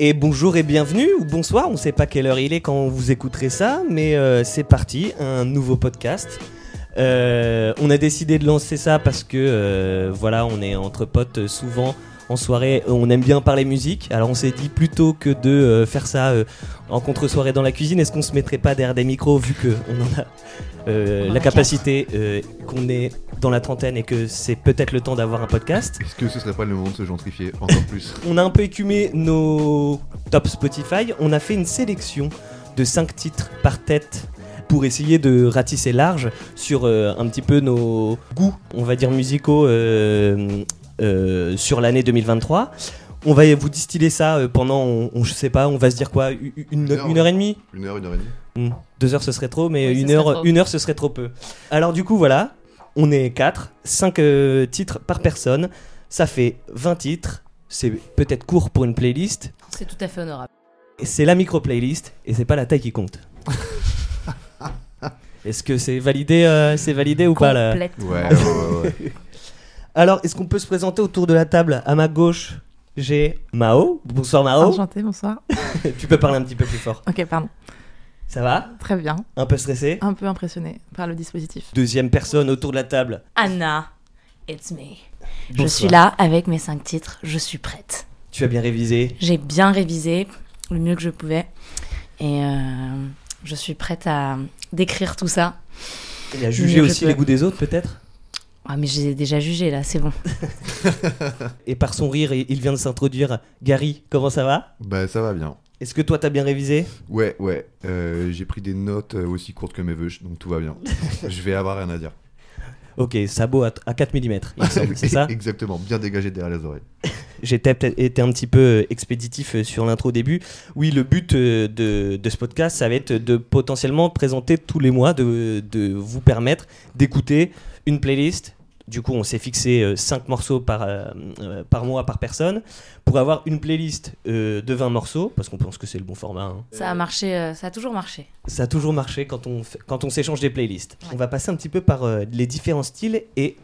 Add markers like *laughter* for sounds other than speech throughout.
Et bonjour et bienvenue, ou bonsoir, on ne sait pas quelle heure il est quand vous écouterez ça, mais euh, c'est parti, un nouveau podcast. Euh, on a décidé de lancer ça parce que euh, voilà, on est entre potes souvent en soirée, on aime bien parler musique. Alors on s'est dit plutôt que de euh, faire ça euh, en contre-soirée dans la cuisine, est-ce qu'on se mettrait pas derrière des micros vu que on en a euh, la capacité, euh, qu'on est dans la trentaine et que c'est peut-être le temps d'avoir un podcast? Est-ce que ce serait pas le moment de se gentrifier encore plus? *laughs* On a un peu écumé nos top Spotify. On a fait une sélection de 5 titres par tête pour essayer de ratisser large sur euh, un petit peu nos goûts, on va dire musicaux, euh, euh, sur l'année 2023. On va vous distiller ça euh, pendant, on, on- je sais pas, on va se dire quoi, une, Une heure, une heure et demie Une heure, une heure et demie Hmm, Deux heures ce serait trop, mais Oui, une, serait heure, trop. une heure ce serait trop peu. Alors du coup voilà, on est 4, 5 titres par personne, ça fait 20 titres, c'est peut-être court pour une playlist, C'est tout à fait honorable. c'est la micro-playlist, et c'est pas la taille qui compte. *laughs* Est-ce que c'est validé, euh, c'est validé ou pas là? Ouais, ouais, ouais. Alors, est-ce qu'on peut se présenter autour de la table? À ma gauche, j'ai Mao. Bonsoir Mao. Enchanté, bonsoir. *laughs* tu peux parler un petit peu plus fort. Ok, pardon. Ça va? Très bien. Un peu stressé? Un peu impressionné par le dispositif. Deuxième personne autour de la table. Anna, it's me. Je suis là avec mes cinq titres, je suis prête. Tu as bien révisé? J'ai bien révisé le mieux que je pouvais et euh, je suis prête à décrire tout ça. Il a jugé Mieux que aussi les goûts des autres peut-être? Ah mais j'ai déjà jugé là, c'est bon. *laughs* Et par son rire, il vient de s'introduire. Gary, comment ça va? Bah ça va bien. Est-ce que toi t'as bien révisé? Ouais, ouais. euh, J'ai pris des notes euh, aussi courtes que mes vœux, donc tout va bien. *laughs* Je vais avoir rien à dire. Ok, sabot à, à 4 mm, *laughs* c'est ça? Exactement, bien dégagé derrière les oreilles. J'étais peut-être été un petit peu euh, expéditif sur l'intro au début. Oui, le but de, de ce podcast, ça va être de potentiellement présenter tous les mois, de, de vous permettre d'écouter une playlist. Du coup, on s'est fixé 5 morceaux par, euh, euh, par mois, par personne, pour avoir une playlist euh, de 20 morceaux, parce qu'on pense que c'est le bon format. hein. Ça a marché, euh, ça a toujours marché. Ça a toujours marché quand on, fait- quand on s'échange des playlists. Ouais. On va passer un petit peu par euh, les différents styles et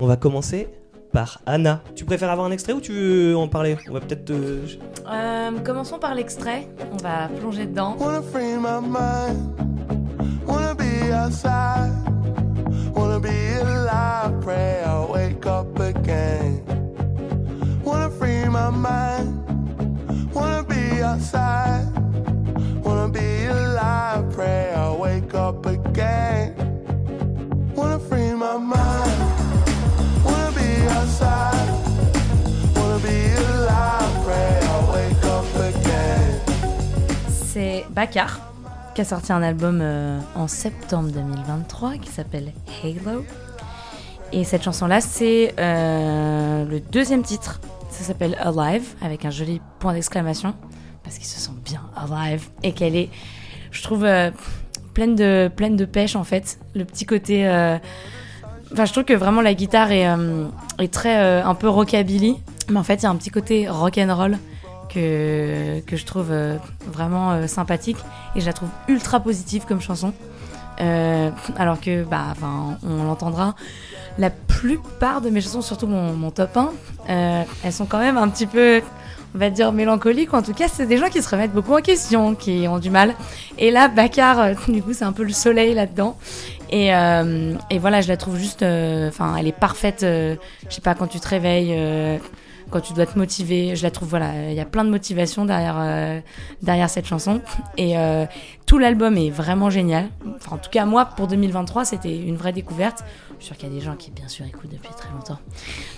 on va commencer par Anna. Tu préfères avoir un extrait ou tu veux en parler? On va peut-être. euh, Euh, commençons par l'extrait, on va plonger dedans. Wanna free my mind. Wanna be outside. Wanna be alive. Pray I wake up again. Wanna free my mind. Wanna be outside. Wanna be alive. Pray I wake up again. Wanna free my mind. Wanna be outside. Wanna be alive. Pray I wake up again. C'est Bakar qui a sorti un album euh, en septembre 2023 qui s'appelle Halo. Et cette chanson-là, c'est euh, le deuxième titre. Ça s'appelle Alive avec un joli point d'exclamation parce qu'il se sent bien alive et qu'elle est, je trouve, euh, pleine de pleine de pêche en fait. Le petit côté, enfin, je trouve que vraiment la guitare est, est très un peu rockabilly, mais en fait, il y a un petit côté rock and roll que, je trouve euh, vraiment euh, sympathique et je la trouve ultra positive comme chanson. Euh, alors que, bah, enfin, on l'entendra, la plupart de mes chansons, surtout mon, top 1, euh, elles sont quand même un petit peu, on va dire, mélancoliques. ou En tout cas, c'est des gens qui se remettent beaucoup en question, qui ont du mal. Et là, Bakar, euh, du coup, c'est un peu le soleil là-dedans. Et, et voilà, je la trouve juste, enfin, elle est parfaite. je sais pas, quand tu te réveilles. Quand tu dois te motiver. Je la trouve, voilà, il y a plein de motivation derrière, euh, derrière cette chanson. Et euh, tout l'album est vraiment génial. Enfin, en tout cas, moi, pour 2023, c'était une vraie découverte. Je suis sûre qu'il y a des gens qui, bien sûr, écoutent depuis très longtemps.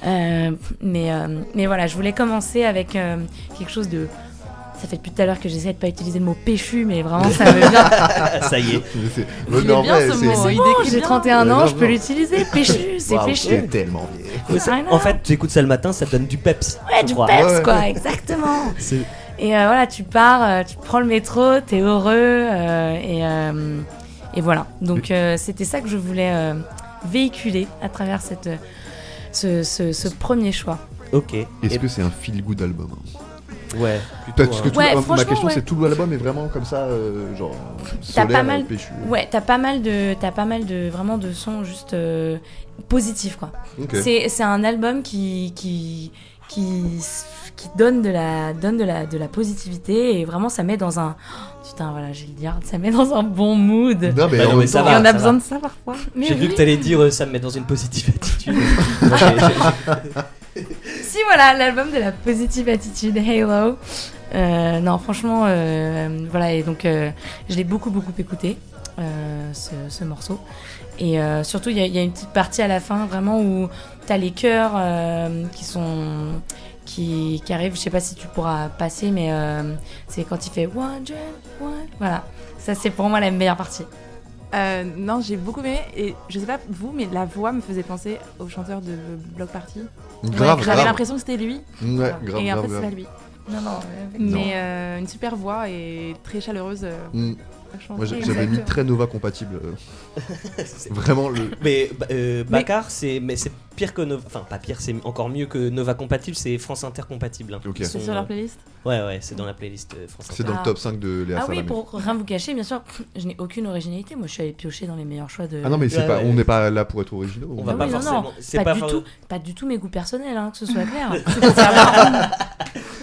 Euh, mais, mais voilà, je voulais commencer avec quelque chose de. Ça fait depuis tout à l'heure que j'essaie de pas utiliser le mot péchu, mais vraiment, ça me vient. *laughs* Ça y est. Mais c'est- bien vrai, ce c'est- mot, Bon, j'ai bien. 31 ans, je peux l'utiliser. Péchu, c'est Waouh, péchu. *laughs* c'est tellement know. en fait, tu écoutes ça le matin, ça te donne du peps. Ouais, du crois. peps, quoi, exactement. *laughs* Et euh, voilà, tu pars, euh, tu prends le métro, t'es heureux, euh, et, euh, et voilà. Donc euh, c'était ça que je voulais euh, véhiculer à travers cette, ce, ce- ce premier choix. Ok. Est-ce Et- que c'est un feel good album Ouais, plutôt. Parce que tout- Ouais, euh, ma question ouais. c'est tout l'album est vraiment comme ça, euh, genre T'as solaire, pas mal- péchu. Ouais, t'as pas mal de, t'as pas mal de vraiment de sons juste euh, positifs quoi. Ok. C'est, c'est un album qui, qui, qui, qui donne de la, donne de la, de la positivité et vraiment ça met dans un, putain voilà, j'ai le dire, ça met dans un bon mood. Non, mais Bah non, mais ça va, on a ça besoin va. de ça parfois. J'ai cru oui. que t'allais dire euh, ça me met dans une positive *laughs* attitude. *laughs* Voilà, l'album de la positive attitude Halo. Euh, non, franchement, euh, voilà, et donc euh, je l'ai beaucoup, beaucoup écouté, ce, ce morceau. Et surtout, il y, a- une petite partie à la fin, vraiment, où t'as les chœurs qui sont. Qui, arrivent, je sais pas si tu pourras passer, mais c'est quand il fait One, Jen, One. Voilà, ça c'est pour moi la meilleure partie. Euh, non, j'ai beaucoup aimé et je sais pas vous, mais la voix me faisait penser au chanteur de Block Party. Grave, J'avais l'impression que c'était lui. Ouais, grave, et en grave, fait, c'est pas lui. Non, non, Mais euh, une super voix et très chaleureuse. euh, Mm. Moi, j'avais mis très Nova compatible. euh. c'est- Vraiment, le. *laughs* Mais bah, euh, Bakar, c'est mais c'est pire que Nova. Enfin, pas pire, c'est encore mieux que Nova compatible. C'est France Inter compatible. hein. Ok. Ils C'est sur leur euh, playlist Ouais, ouais, c'est dans la playlist euh, France C'est Inter. dans Ah. le top 5 de Léa Ah oui, Salamé. pour rien vous cacher, bien sûr, je n'ai aucune originalité. Moi, je suis allée piocher dans les meilleurs choix de. Ah non, mais c'est Ouais, pas, ouais. on n'est pas là pour être originaux. On va Ah pas oui, non, forcément. non, C'est pas, pas du for- tout, pas du tout mes goûts personnels, hein, que ce soit *laughs* clair. Vraiment, *laughs*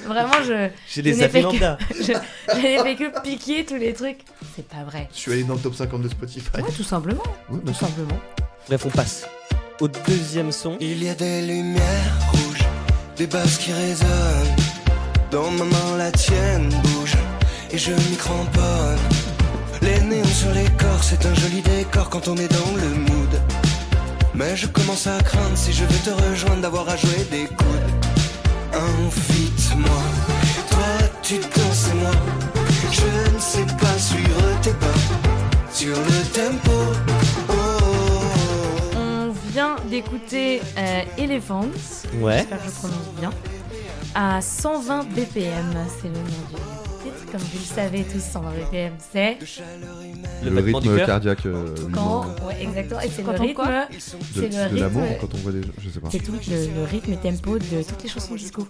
vraiment, je, *laughs* J'ai des fait que- lambda. *laughs* je, je n'ai fait que piquer tous les trucs. C'est pas vrai. Je suis allé dans le top 50 de Spotify. Ouais, tout simplement, Ouais, tout simplement. Bref, on passe au deuxième son. Il y a des lumières rouges, des basses qui résonnent. Dans ma main, la tienne bouge, et je m'y cramponne. Les néons sur les corps, c'est un joli décor quand on est dans le mood. Mais je commence à craindre si je vais te rejoindre d'avoir à jouer des coudes. Invite-moi, toi tu danses et moi. Je ne sais pas suivre tes pas sur le tempo. Oh, oh, oh. On vient d'écouter euh, Elephants. Ouais. J'espère que je prononce bien. À 120 BPM, c'est le nom du. Comme vous le savez tous, 120 BPM, c'est Le Le, du rythme cœur. cardiaque. euh, quand. Ouais, exactement. Et c'est le rythme. de, c'est le de rythme- l'amour quand on voit des. Je sais pas. C'est tout le, le rythme et tempo de toutes les chansons disco.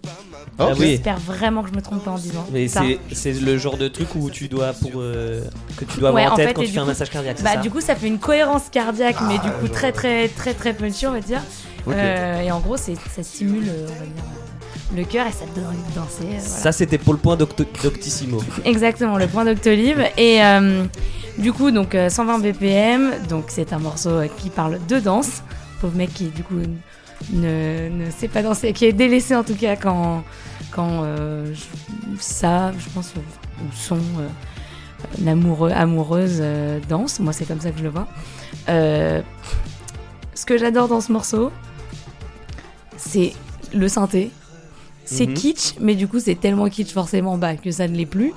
Ah ok. oui. J'espère vraiment que je me trompe pas en disant. Mais c'est c'est le genre de truc où tu dois pour euh, que tu dois Ouais, avoir en en tête fait, quand tu du fais un coup- massage cardiaque. Bah ça du coup ça fait une cohérence cardiaque mais Ah, du coup genre. très très très très punchy on va dire. Ok. Euh, et en gros c'est ça stimule euh, on va dire le cœur et ça te donne envie de danser. euh, voilà. Ça c'était pour le point d'Octo- d'Octissimo. Exactement le point d'Octolive et euh, du coup donc euh, 120 BPM donc c'est un morceau euh, qui parle de danse. Pauvre mec qui du coup ne, ne sait pas danser qui est délaissé en tout cas quand quand euh, ça je pense euh, ou son euh, l'amoureux amoureuse euh, danse moi c'est comme ça que je le vois. Euh, ce que j'adore dans ce morceau, c'est le synthé. C'est Mhm. kitsch, mais du coup, c'est tellement kitsch forcément bah, que ça ne l'est plus.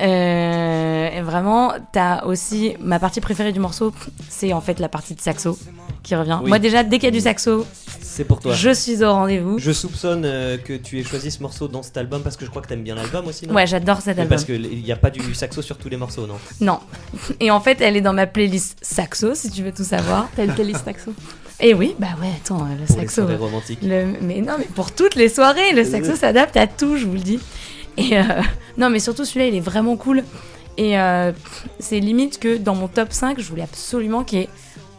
Euh, et vraiment, t'as aussi ma partie préférée du morceau, c'est en fait la partie de saxo qui revient. Oui. Moi, déjà, dès qu'il y a du saxo, C'est pour toi. je suis au rendez-vous. Je soupçonne euh, que tu aies choisi ce morceau dans cet album parce que je crois que t'aimes bien l'album aussi. Non? Ouais, j'adore cet Mais album. Parce qu'il n'y a pas du saxo sur tous les morceaux, non? Non. Et en fait, elle est dans ma playlist saxo, si tu veux tout savoir. T'as une playlist taxo. Et oui, bah ouais, attends, le Pour les saxo. soirées romantiques. Le- mais non, mais pour toutes les soirées, le saxo s'adapte à tout, je vous le dis. Et euh, *laughs* non, mais surtout celui-là, il est vraiment cool. Et euh, c'est limite que dans mon top 5, je voulais absolument qu'il y ait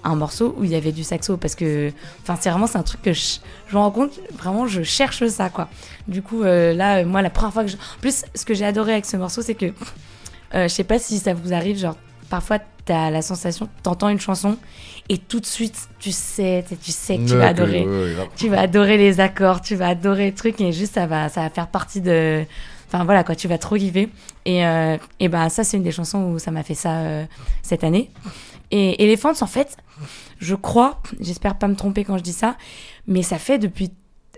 un morceau où il y avait du saxo parce que enfin c'est vraiment c'est un truc que je, je me rends compte vraiment je cherche ça quoi du coup euh, là euh, moi la première fois que je... en plus ce que j'ai adoré avec ce morceau c'est que euh, je sais pas si ça vous arrive genre parfois t'as la sensation t'entends une chanson et tout de suite tu sais tu sais que tu vas adorer tu vas adorer les accords, tu vas adorer le truc et juste ça va, ça va faire partie de. Enfin voilà quoi, tu vas trop kiffer. Et, euh, et ben ça c'est une des chansons où ça m'a fait ça euh, cette année. Et Elephants en fait, je crois, j'espère pas me tromper quand je dis ça, mais ça fait depuis.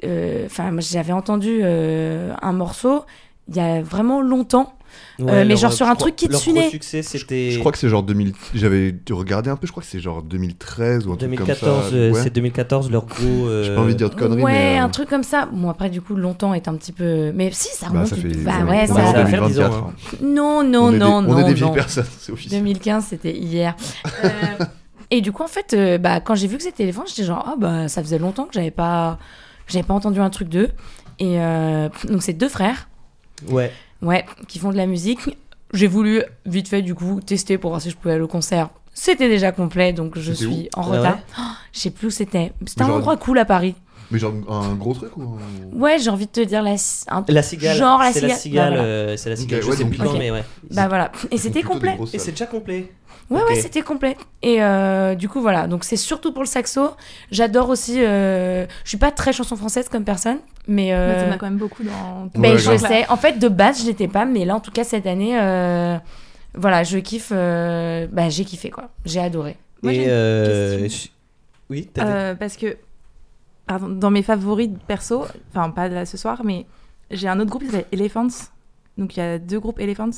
euh, Enfin moi, j'avais entendu euh, un morceau il y a vraiment longtemps. Euh, mais genre sur je un crois- truc qui te Leur suinait. gros succès c'était. Je crois que c'est genre 2000. J'avais regardé un peu, je crois que c'est genre 2013 ou un truc comme 2014, ça. euh, Ouais. c'est 2014 leur gros. euh, J'ai pas envie de dire de conneries, ouais, mais. euh, un truc comme ça. Bon après du coup longtemps est un petit peu. Mais si ça Bah, remonte. ça fait. bah ouais, ça. Ça va faire 2024. 10 ans, hein. Non non on non des, non On est des vieilles non. personnes, c'est officiel. 2015, c'était hier. Euh, et du coup, en fait, euh, bah, quand j'ai vu que c'était éléphant, j'étais genre, ah bah, ça faisait longtemps que j'avais pas, j'avais pas entendu un truc d'eux. Et euh, donc, c'est deux frères, Ouais. Ouais, qui font de la musique. J'ai voulu vite fait, du coup, tester pour voir si je pouvais aller au concert. C'était déjà complet, donc je C'était suis en Ah retard. ouais Oh, je sais plus où c'était. C'était un Genre- endroit cool à Paris. Mais genre un gros truc ou un- Ouais, j'ai envie de te dire la, un- La cigale. Genre la c'est la cigale. cigale. Bah, voilà. euh, c'est la cigale. Ok, je ouais, sais donc- plus quand, mais ouais. Bah voilà. Et c'était plutôt des complet. grosses Et salles. c'est déjà complet. Ouais, ouais, c'était complet. Et euh, du coup, voilà. Donc, c'est surtout pour le saxo. J'adore aussi. euh, Je suis pas très chanson française comme personne, mais. euh, Mais t'en as quand même beaucoup dans. ton ben, je sais. En fait, de base, je l'étais pas, mais là, en tout cas, cette année, euh, voilà, je kiffe. euh, Bah, j'ai kiffé, quoi. J'ai adoré. Moi, j'ai Et une euh, question. je- Oui, Euh, parce que pardon, dans mes favoris perso, enfin pas là ce soir, mais j'ai un autre groupe qui s'appelle Elephants. Donc il y a deux groupes Elephants.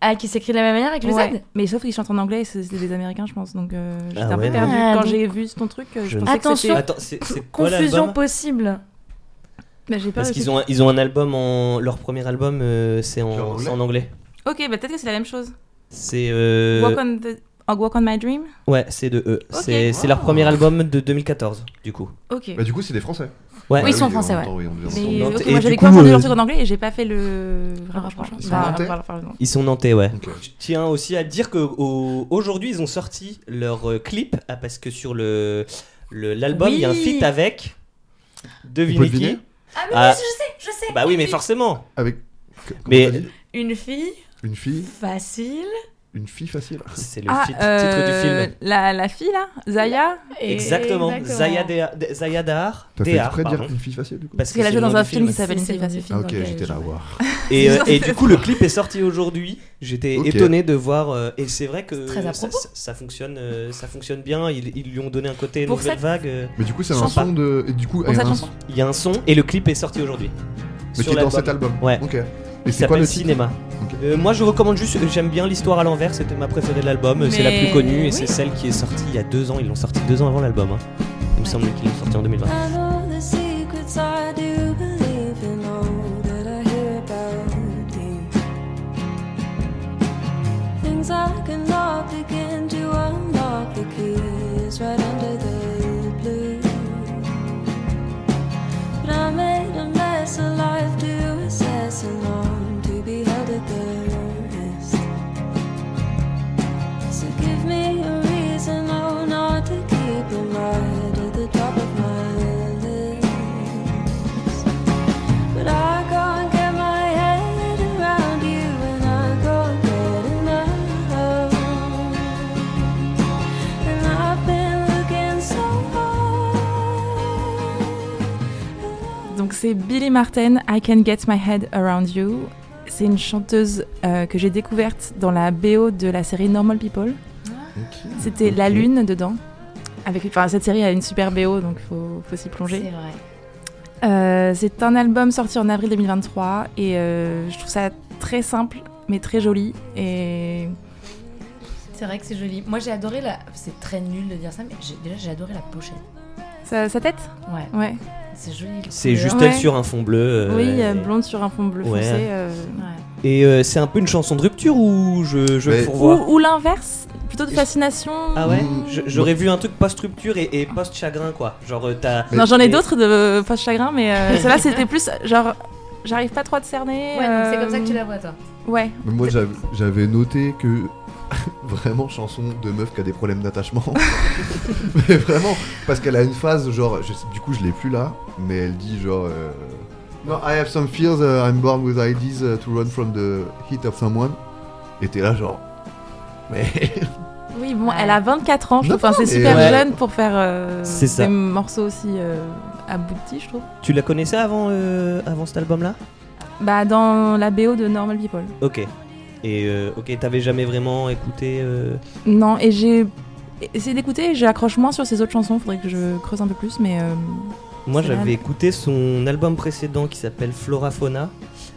Ah, qui s'écrit de la même manière avec le Ouais. Z Mais sauf qu'ils chantent en anglais, et c'est des Américains, je pense. Donc euh, j'étais Ah un ouais, peu perdue quand Ah, j'ai vu ton truc. euh, Je, Je que Attention. c'était- Attends, quoi Confusion possible. Bah, j'ai peur Parce qu'ils ont, un- ils ont un album en. Leur premier album, euh, c'est en en, anglais. Ok, bah peut-être que c'est la même chose. C'est. euh, Walk, on the- oh, Walk on My Dream. Ouais, c'est de eux. Ok. C'est c'est leur premier album de 2014, du coup. Ok. Bah, du coup, c'est des Français. Ouais. Oui, ils sont en français, ouais. Mais ok, moi j'avais pas entendu euh, leur truc en anglais et j'ai pas fait le. franchement. Ils sont Bah, nantais. Ils sont nantais, ouais. Je tiens aussi à dire que au- aujourd'hui ils ont sorti leur euh, clip ah, parce que sur le l'album il y a un feat avec devinez qui? Ah, mais Ah. oui, je sais, je sais. Bah oui mais forcément. Avec. Mais- Une fille Une fille facile. Une fille facile C'est le Ah, euh, titre du film. La, la fille là, Zaya. Et- Exactement. Zaya Dehar- De- Zaya Dehar. T'as fait exprès de dire une fille facile du coup Parce qu'elle a joué dans un film qui s'appelle Une fille facile. Ah, ok, j'étais là à voir. *laughs* Et, euh, et du coup, le clip est sorti aujourd'hui. J'étais Ok. étonné de voir. euh, et c'est vrai que très à ça, propos. ça- ça fonctionne, euh, ça fonctionne bien. Ils, ils lui ont donné un côté Pour nouvelle cette- vague. euh. Mais du coup, c'est un son de. Du coup, Il y a un son et le clip est sorti aujourd'hui. Mais qui est dans cet album Ouais. Ok. Et Il c'est quoi s'appelle Cinéma. Euh, moi, je recommande juste. J'aime bien l'histoire à l'envers. C'était ma préférée de l'album. C'est la plus connue et oui. c'est celle qui est sortie il y a deux ans. Ils l'ont sortie deux ans avant l'album. hein. Il me semble qu'ils l'ont sorti en 2020. I know the secrets I do believe in all that I hear about you. Things I cannot begin to unlock the keys right c'est Billy Martin, I Can Get My Head Around You. C'est une chanteuse euh, que j'ai découverte dans la BO de la série Normal People. Ok. C'était. La Lune dedans. Avec, enfin, cette série a une super BO, donc faut, faut s'y C'est plonger. vrai. Euh, c'est un album sorti en avril 2023 et euh, je trouve ça très simple mais très joli. Et C'est vrai que c'est joli. Moi, j'ai adoré la. C'est très nul de dire ça, mais j'ai- déjà, j'ai adoré la pochette. Sa, sa tête Ouais, Ouais. c'est joli. C'est juste Ouais. elle sur un fond bleu. euh, oui, euh, et- blonde sur un fond bleu Ouais. foncé. euh, Ouais. Et euh, c'est un peu une chanson de rupture ou je, je Mais- fourvoie Ou, ou l'inverse, plutôt de fascination. Ah ouais Mm. J'aurais vu un truc post-rupture et, et post-chagrin quoi. Genre t'as. Non, j'en ai d'autres de post chagrin, mais euh, celle-là c'était plus genre j'arrive pas trop à te cerner. Ouais, c'est comme ça que tu la vois, toi. Ouais. Mais Moi, j'avais noté que. *laughs* vraiment chanson de meuf qui a des problèmes d'attachement. *laughs* mais vraiment, parce qu'elle a une phase, genre, je du coup je l'ai plus là, mais elle dit genre. euh, No, I have some fears, uh, I'm born with ideas uh, to run from the heat of someone. Et t'es là genre. Mais. *laughs* Oui, bon, elle a 24 ans, je trouve. Enfin, c'est super Ouais. jeune pour faire euh, des morceaux aussi euh, aboutis, je trouve. Tu la connaissais avant, euh, avant cet album-là? Bah, dans la BO de Normal People. Ok. Et euh, ok, t'avais jamais vraiment écouté. euh, Non, et j'ai essayé d'écouter, j'accroche moins sur ses autres chansons, faudrait que je creuse un peu plus, mais. euh, Moi, j'avais écouté son album précédent qui s'appelle Flora Fauna,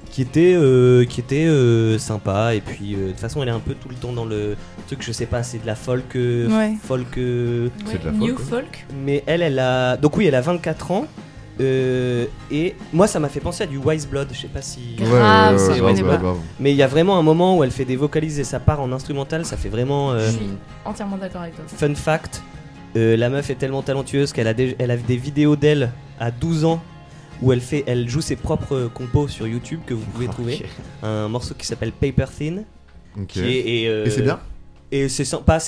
qui était, euh, qui était euh, sympa. Et puis, euh, de toute façon, elle est un peu tout le temps dans le truc, je sais pas, c'est de la folk. Ouais. folk euh, C'est de la New folk, folk. mais elle, elle a. Donc, oui, elle a 24 ans. Euh, et moi, ça m'a fait penser à du Wise Blood. Je sais pas si. Ouais, Grave, ouais, ouais, grave, grave, pas. grave. Mais il y a vraiment un moment où elle fait des vocalises et ça part en instrumental. Ça fait vraiment. euh, Je suis entièrement d'accord avec toi. Fun fact, euh, la meuf est tellement talentueuse qu'elle a, des, elle a des vidéos d'elle à 12 ans où elle, fait, elle joue ses propres compos sur YouTube que vous pouvez trouver. Un morceau qui s'appelle Paper Thin. Ok. Qui est, et, euh, Et c'est bien? Et c'est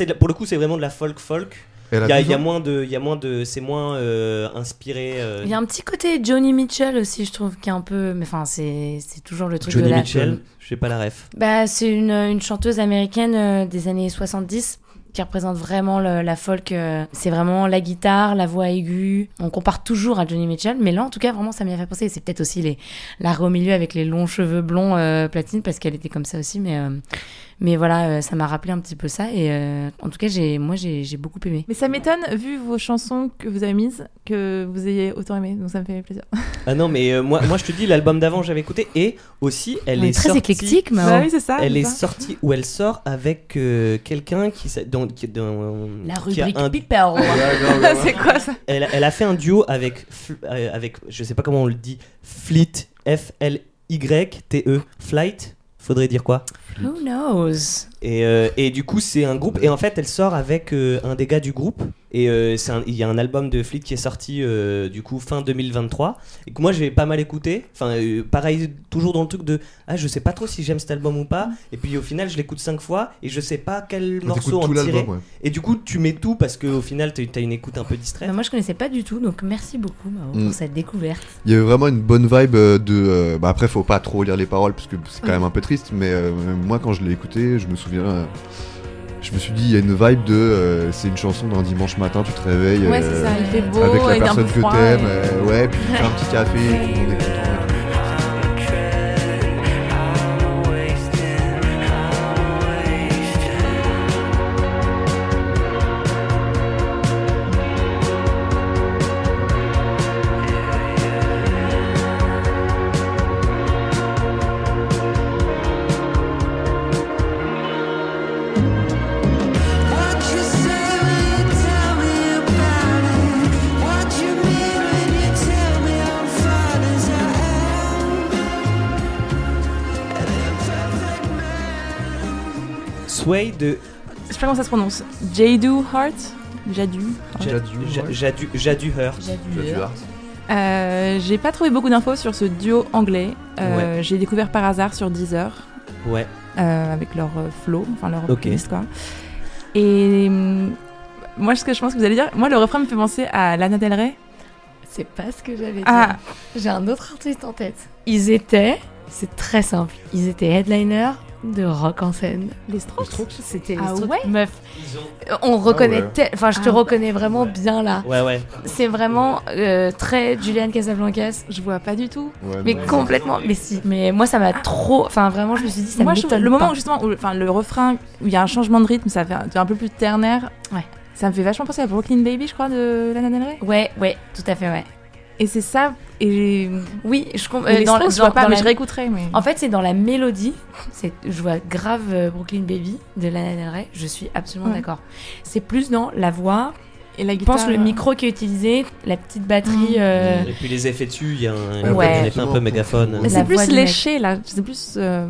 de la- pour le coup, c'est vraiment de la folk folk. Il y a, 12 il y a ans moins de, il y a moins de, c'est moins euh, inspiré. euh, Il y a un petit côté Johnny Mitchell aussi, je trouve, qui est un peu. Mais enfin, c'est c'est toujours le truc Johnny de la. Mitchell, je sais pas la ref. Bah, c'est une, une chanteuse américaine euh, des années 70 qui représente vraiment le- la folk. euh, c'est vraiment la guitare, la voix aiguë. On compare toujours à Johnny Mitchell, mais là, en tout cas, vraiment, ça m'y a fait penser. C'est peut-être aussi les, l'arrêt au milieu avec les longs cheveux blonds euh, platine, parce qu'elle était comme ça aussi, mais, euh, mais voilà, euh, ça m'a rappelé un petit peu ça. Et euh, en tout cas, j'ai, moi, j'ai, j'ai beaucoup aimé. Mais ça m'étonne, vu vos chansons que vous avez mises, que vous ayez autant aimé. Donc ça me fait plaisir. Ah non, mais euh, moi, moi je te dis, l'album d'avant j'avais écouté et aussi elle est, est très sortie- éclectique, mais Bah oui, c'est ça. Elle c'est est ça. sortie ou elle sort avec euh, quelqu'un qui, dans, qui, dans- la rubrique un- *laughs* c'est quoi ça? Elle, elle a fait un duo avec, Fl- avec je sais pas comment on le dit, Fleet, F-L-Y-T-E, E, Flight, faudrait dire quoi? Who knows? Et, euh, et du coup, c'est un groupe. Et en fait, elle sort avec euh, un des gars du groupe. Et euh, il y a un album de Fleet qui est sorti euh, du coup fin 2023. Et que moi, j'ai pas mal écouté. Enfin, euh, pareil, toujours dans le truc de Ah, je sais pas trop si j'aime cet album ou pas. Et puis au final, je l'écoute cinq fois. Et je sais pas quel On morceau en tirer. ouais. Et du coup, tu mets tout parce qu'au final, t'as une écoute un peu distraite. Bah, moi, je connaissais pas du tout, donc merci beaucoup Mao, Mm. pour cette découverte. Il y avait vraiment une bonne vibe de. euh, bah après, faut pas trop lire les paroles parce que c'est quand même un peu triste, mais euh, moi, quand je l'ai écouté, je me souviens. Je me suis dit, il y a une vibe de. euh, c'est une chanson d'un dimanche matin, tu te réveilles. Ouais, euh, c'est ça, il fait beau, Avec la personne que t'aimes, et- euh, ouais, puis tu fais un petit café, tout le monde est content. Sway de Je sais pas comment ça se prononce. Jadu Heart Jadu. Jadu, Ja- ouais. Jadu Jadu Hurt. Jadu Hart. Euh, J'ai pas trouvé beaucoup d'infos sur ce duo anglais. Euh, J'ai découvert par hasard sur Deezer Ouais. euh, avec leur euh, flow, enfin leur Ok. playlist quoi. Et hum, moi, ce que je pense que vous allez dire, moi le refrain me fait penser à Lana Del Rey. C'est pas ce que j'avais dit. Ah, J'ai un autre artiste en tête. Ils étaient, c'est très simple, ils étaient headliners de rock en scène. les Strokes. C'était les Ah Strokes. ouais Meuf, on reconnaît, ouais. tel- enfin je te Ah. reconnais vraiment bien là. Ouais, ouais. C'est vraiment euh, très Julian Casablancas. Je vois pas du tout. Ouais, Mais non. complètement, mais si. Mais moi ça m'a trop, enfin vraiment je me suis dit ça moi, je le moment où, justement, où, enfin le refrain où il y a un changement de rythme, ça fait un, un peu plus ternaire. Ouais. Ça me fait vachement penser à Brooklyn Baby, je crois, de Lana Del Rey. Ouais, ouais, tout à fait, ouais. Et c'est ça. Et, Oui, je comprends. et les Strokes, je vois pas, mais je réécouterai. Mais... En fait, c'est dans la mélodie. C'est, je vois grave euh, Brooklyn Baby de Lana Del Rey. Je suis absolument Ouais. d'accord. C'est plus dans la voix. et la Je guitare. pense le micro qui est utilisé, la petite batterie. Mm. euh, Et puis les effets dessus, il y a un, Ouais. un effet un peu mégaphone. Mais c'est plus léché là. C'est plus euh,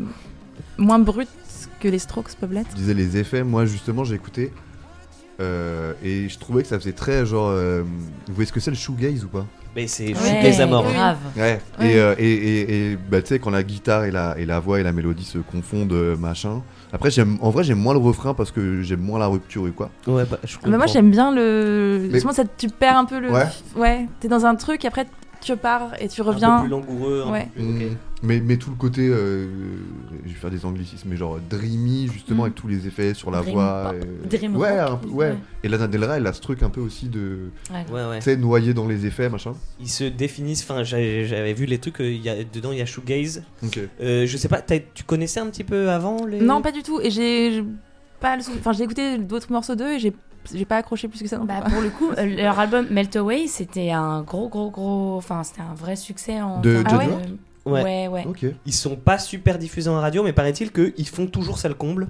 moins brut que les Strokes peuvent l'être. Tu disais les effets, moi justement j'ai écouté euh, et je trouvais que ça faisait très genre. euh, vous voyez ce que c'est le shoegaze ou pas? Mais c'est les amorts. oui. grave. Ouais. Et, euh, et, et, et, bah, tu sais, quand la guitare et la, et la voix et la mélodie se confondent, euh, machin. Après, j'aime, en vrai, j'aime moins le refrain parce que j'aime moins la rupture et quoi. Ouais, bah, je Mais moi comprends. j'aime bien le. Mais- Justement, ça, tu perds un peu le. Ouais. Ouais. T'es dans un truc, après tu repars et tu un peu reviens. plus langoureux. un Ouais. peu plus- ok. Mais, mais tout le côté, euh, je vais faire des anglicismes, mais genre dreamy justement Mm. avec tous les effets sur la Dream voix. et- Dream ouais, rock. un peu- ouais. Ouais. Et Lana Del Rey, elle a ce truc un peu aussi de, Ouais. Ouais, ouais. tu sais, noyé dans les effets, machin. Ils se définissent. Enfin, j'avais vu les trucs. euh, il y a, dedans, il y a shoegaze. Ok. Euh, je sais pas. Tu connaissais un petit peu avant les... Non, pas du tout. Et j'ai pas le Enfin, j'ai écouté d'autres morceaux d'eux et j'ai j'ai pas accroché plus que ça non. Bah, pour le coup, euh, leur album Melt Away, c'était un gros, gros, gros. Enfin, c'était un vrai succès en. De Jadu de- Ouais. Ouais, ouais. Ok. Ils sont pas super diffusés en radio, mais paraît-il qu'ils font toujours ça le comble.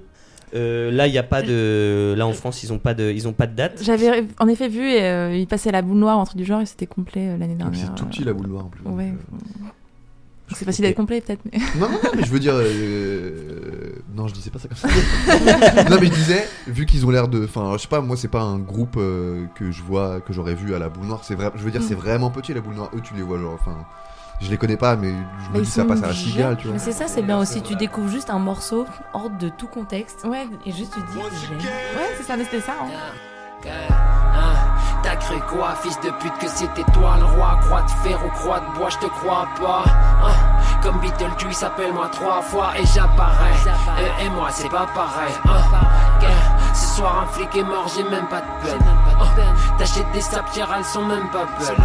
Euh, là, il y a pas de. Là en France, ils ont pas de. Ils ont pas de date. J'avais en effet vu et euh, il passait la boule noire entre du genre et c'était complet euh, l'année dernière. c'est tout petit la boule noire en plus. Ouais. euh, C'est facile d'être complet peut-être, mais. Non, non, non, mais je veux dire. euh, Non, je disais pas ça comme ça. *laughs* non, mais je disais, vu qu'ils ont l'air de. Enfin, je sais pas, moi, c'est pas un groupe euh, que je vois, que j'aurais vu à la boule noire. C'est vrai, je veux dire, c'est vraiment petit la boule noire. Eux, tu les vois, genre. Enfin, je les connais pas, mais je me dis, ça passe à la cigale, tu vois. Mais c'est ça, c'est bien aussi. Tu découvres juste un morceau hors de tout contexte Ouais, et juste tu te dis, ouais, c'est ça, mais c'était ça. hein. Uh, T'as cru quoi, fils de pute, que c'était toi le roi? Croix de fer ou croix de bois, je te crois pas. Hein, Comme Beetlejuice, appelle-moi trois fois et j'apparais. Eux et moi, c'est pas pareil. hein. Ce soir, un flic est mort, j'ai même pas de peine. Hein. T'achètes des saphirs, elles sont même pas belles.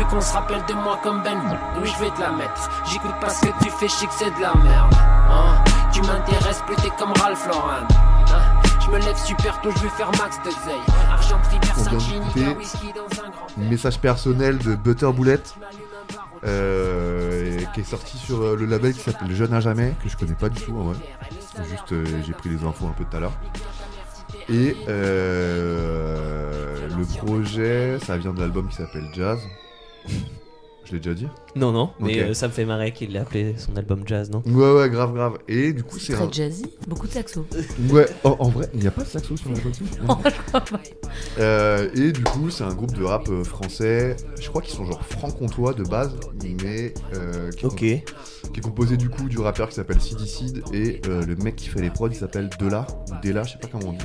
Veux qu'on se rappelle de moi comme Ben. Oui, je vais te la mettre. J'écoute pas ce que tu fais, chic, c'est de la merde. Hein? Tu m'intéresses plus, t'es comme Ralph Lauren. Hein? Je me lève super tôt, je vais faire max de zeille. Argenterie, Versace, whisky dans un grand Message personnel de Butter Bullet, euh, qui est sorti sur euh, le label qui s'appelle Jeune à jamais, que je connais pas du tout en vrai. Juste, euh, j'ai pris les infos un peu tout à l'heure. Et euh, le projet, ça vient de l'album qui s'appelle Jazz. Je l'ai déjà dit Non, non, mais Ok. euh, ça me fait marrer qu'il ait appelé son album jazz, non? Ouais, ouais, grave, grave. Et du coup, C'est très un... jazzy, beaucoup de saxo. *laughs* Ouais, en, en vrai, il n'y a pas de saxo sur *laughs* je crois pas. Euh, et du coup, c'est un groupe de rap euh, français. Je crois qu'ils sont genre franc-comtois de base, mais euh, qui, est Ok. com- qui est composé du coup du rappeur qui s'appelle Sid Sid et euh, le mec qui fait les prods il s'appelle Dela ou Dela, je sais pas comment on dit.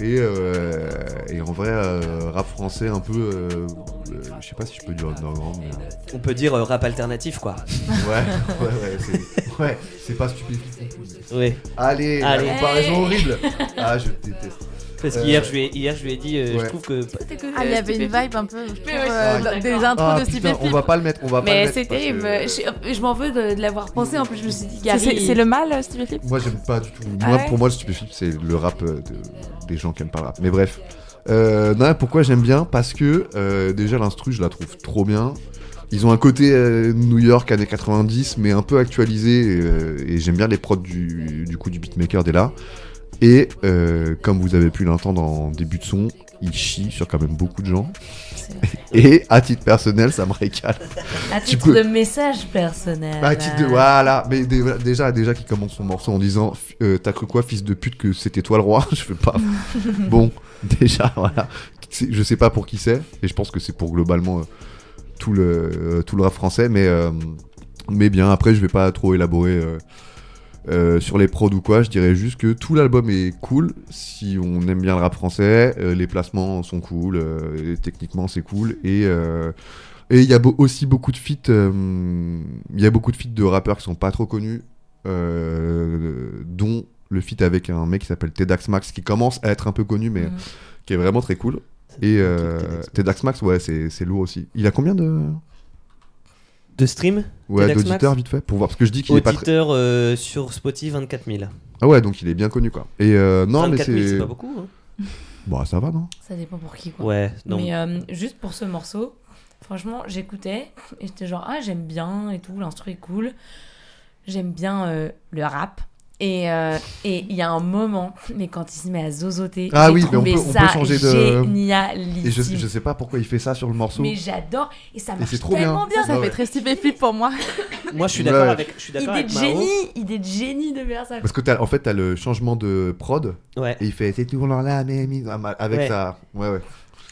Et, euh, et en vrai, euh, rap français un peu, euh, euh, je sais pas si je peux dire underground, mais euh, On peut dire euh, rap alternatif, quoi. ouais, ouais, ouais, c'est, ouais, c'est pas mais- Oui. Allez, Allez. la comparaison horrible. Ah, je déteste. Parce Euh, qu'hier, je, lui ai- hier, je lui ai dit, euh, je trouve que. Ah, il y avait une vibe un peu, euh, vrai. des intros Ah, de Stupéflip. on va pas le mettre, on va pas le Mais mettre. que- terrible. Je, je m'en veux de, de l'avoir pensé. En plus, je me suis dit, C'est- Gary. C'est c'est le mal, Stupéflip Moi j'aime pas du tout. Ah Moi ouais pour moi le stupéflip c'est le rap de- des gens qui aiment pas le rap. Mais bref. Euh, pourquoi j'aime bien? Parce que euh, déjà l'instru je la trouve trop bien. Ils ont un côté euh, New York années 90 mais un peu actualisé et, j'aime bien les prods du, coup du beatmaker dès là. Et comme vous avez pu l'entendre en début de son, il chie sur quand même beaucoup de gens. *laughs* Et à titre personnel, ça me régale. *laughs* À tu titre peux- de message personnel. À titre de voilà, mais dé- déjà déjà qui commence son morceau en disant euh, t'as cru quoi fils de pute que c'était toi le roi? *laughs* Je fais pas. bon, déjà voilà, je sais pas pour qui c'est et je pense que c'est pour globalement euh, tout le euh, tout le rap français, mais mais bien après je vais pas trop élaborer. Euh, sur les prods ou quoi, je dirais juste que tout l'album est cool si on aime bien le rap français, euh, les placements sont cool, euh, et techniquement c'est cool et et il y a aussi beaucoup de feats, il y a beaucoup de feats de rappeurs qui sont pas trop connus, dont le feat avec un mec qui s'appelle Tedax Max qui commence à être un peu connu mais Mhm. qui est vraiment très cool. Et Tedax Max, ouais, c'est lourd aussi. Il a combien de De stream ouais d'auditeurs vite fait pour voir parce que je dis qu'il est pas très Auditeur euh, sur Spotify 24 000. ah ouais donc il est bien connu quoi. Et euh, non mais 24 000, c'est c'est pas beaucoup. hein. *laughs* bon ça va non? Ça dépend pour qui, quoi. Ouais, non. Mais euh, juste pour ce morceau, franchement, j'écoutais et j'étais genre, ah, j'aime bien et tout, l'instru est cool. J'aime bien euh, le rap. Et euh, et il y a un moment, mais quand il se met à zozoter, Ah oui, mais on peut- on peut ça changer de- génialissime. Et je, je sais pas pourquoi il fait ça sur le morceau. Mais j'adore et ça marche c'est trop tellement bien. bien. Ça Ah ouais. fait très Stupéflip pour moi. *laughs* Moi, je suis Ouais. d'accord avec. Je suis d'accord Idée avec de Maro. génie, idée de génie de faire ça. Parce que t'as, en fait t'as le changement de prod Ouais. et il fait c'est toujours la même mise avec Ouais. ça. Ouais ouais.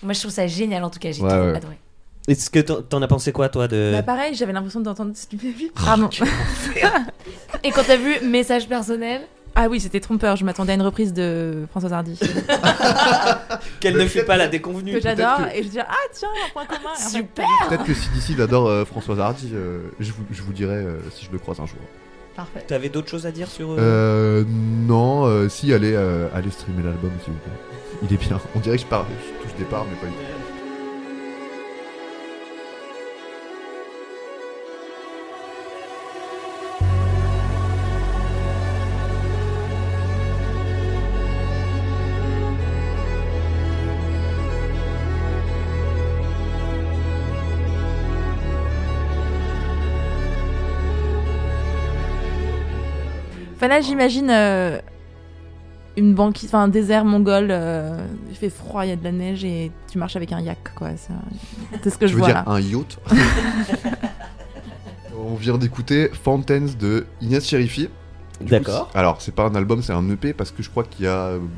Moi, je trouve ça génial en tout cas, j'ai Ouais, trop ouais. adoré. Est-ce que t'en as pensé quoi, toi de... Bah pareil, j'avais l'impression d'entendre Stupéflip. Oh, Pardon. Et quand t'as vu message personnel, Ah oui, c'était trompeur, je m'attendais à une reprise de Françoise Hardy. *laughs* Quelle ne fut pas la déconvenue que j'adore, que- et je dis ah tiens, un point commun. Super Peut-être que si d'ici il adore euh, Françoise Hardy, euh, je, vous, je vous dirai euh, si je le croise un jour. Parfait. T'avais d'autres choses à dire sur. euh, Euh, non, euh, si allez, euh, allez streamer l'album s'il vous plaît. Il est bien. On dirait que je parle, je touche des parts mais pas du tout. Enfin là, j'imagine euh, une banquise, enfin un désert mongol. euh, il fait froid, il y a de la neige et tu marches avec un yak, quoi. ça- C'est ce que Tu je veux vois dire là. un yacht? *laughs* On vient d'écouter Fountains de Inès Cherifi. Du coup, D'accord. c'est- Alors, c'est pas un album, c'est un EP parce que je crois qu'il y a hum,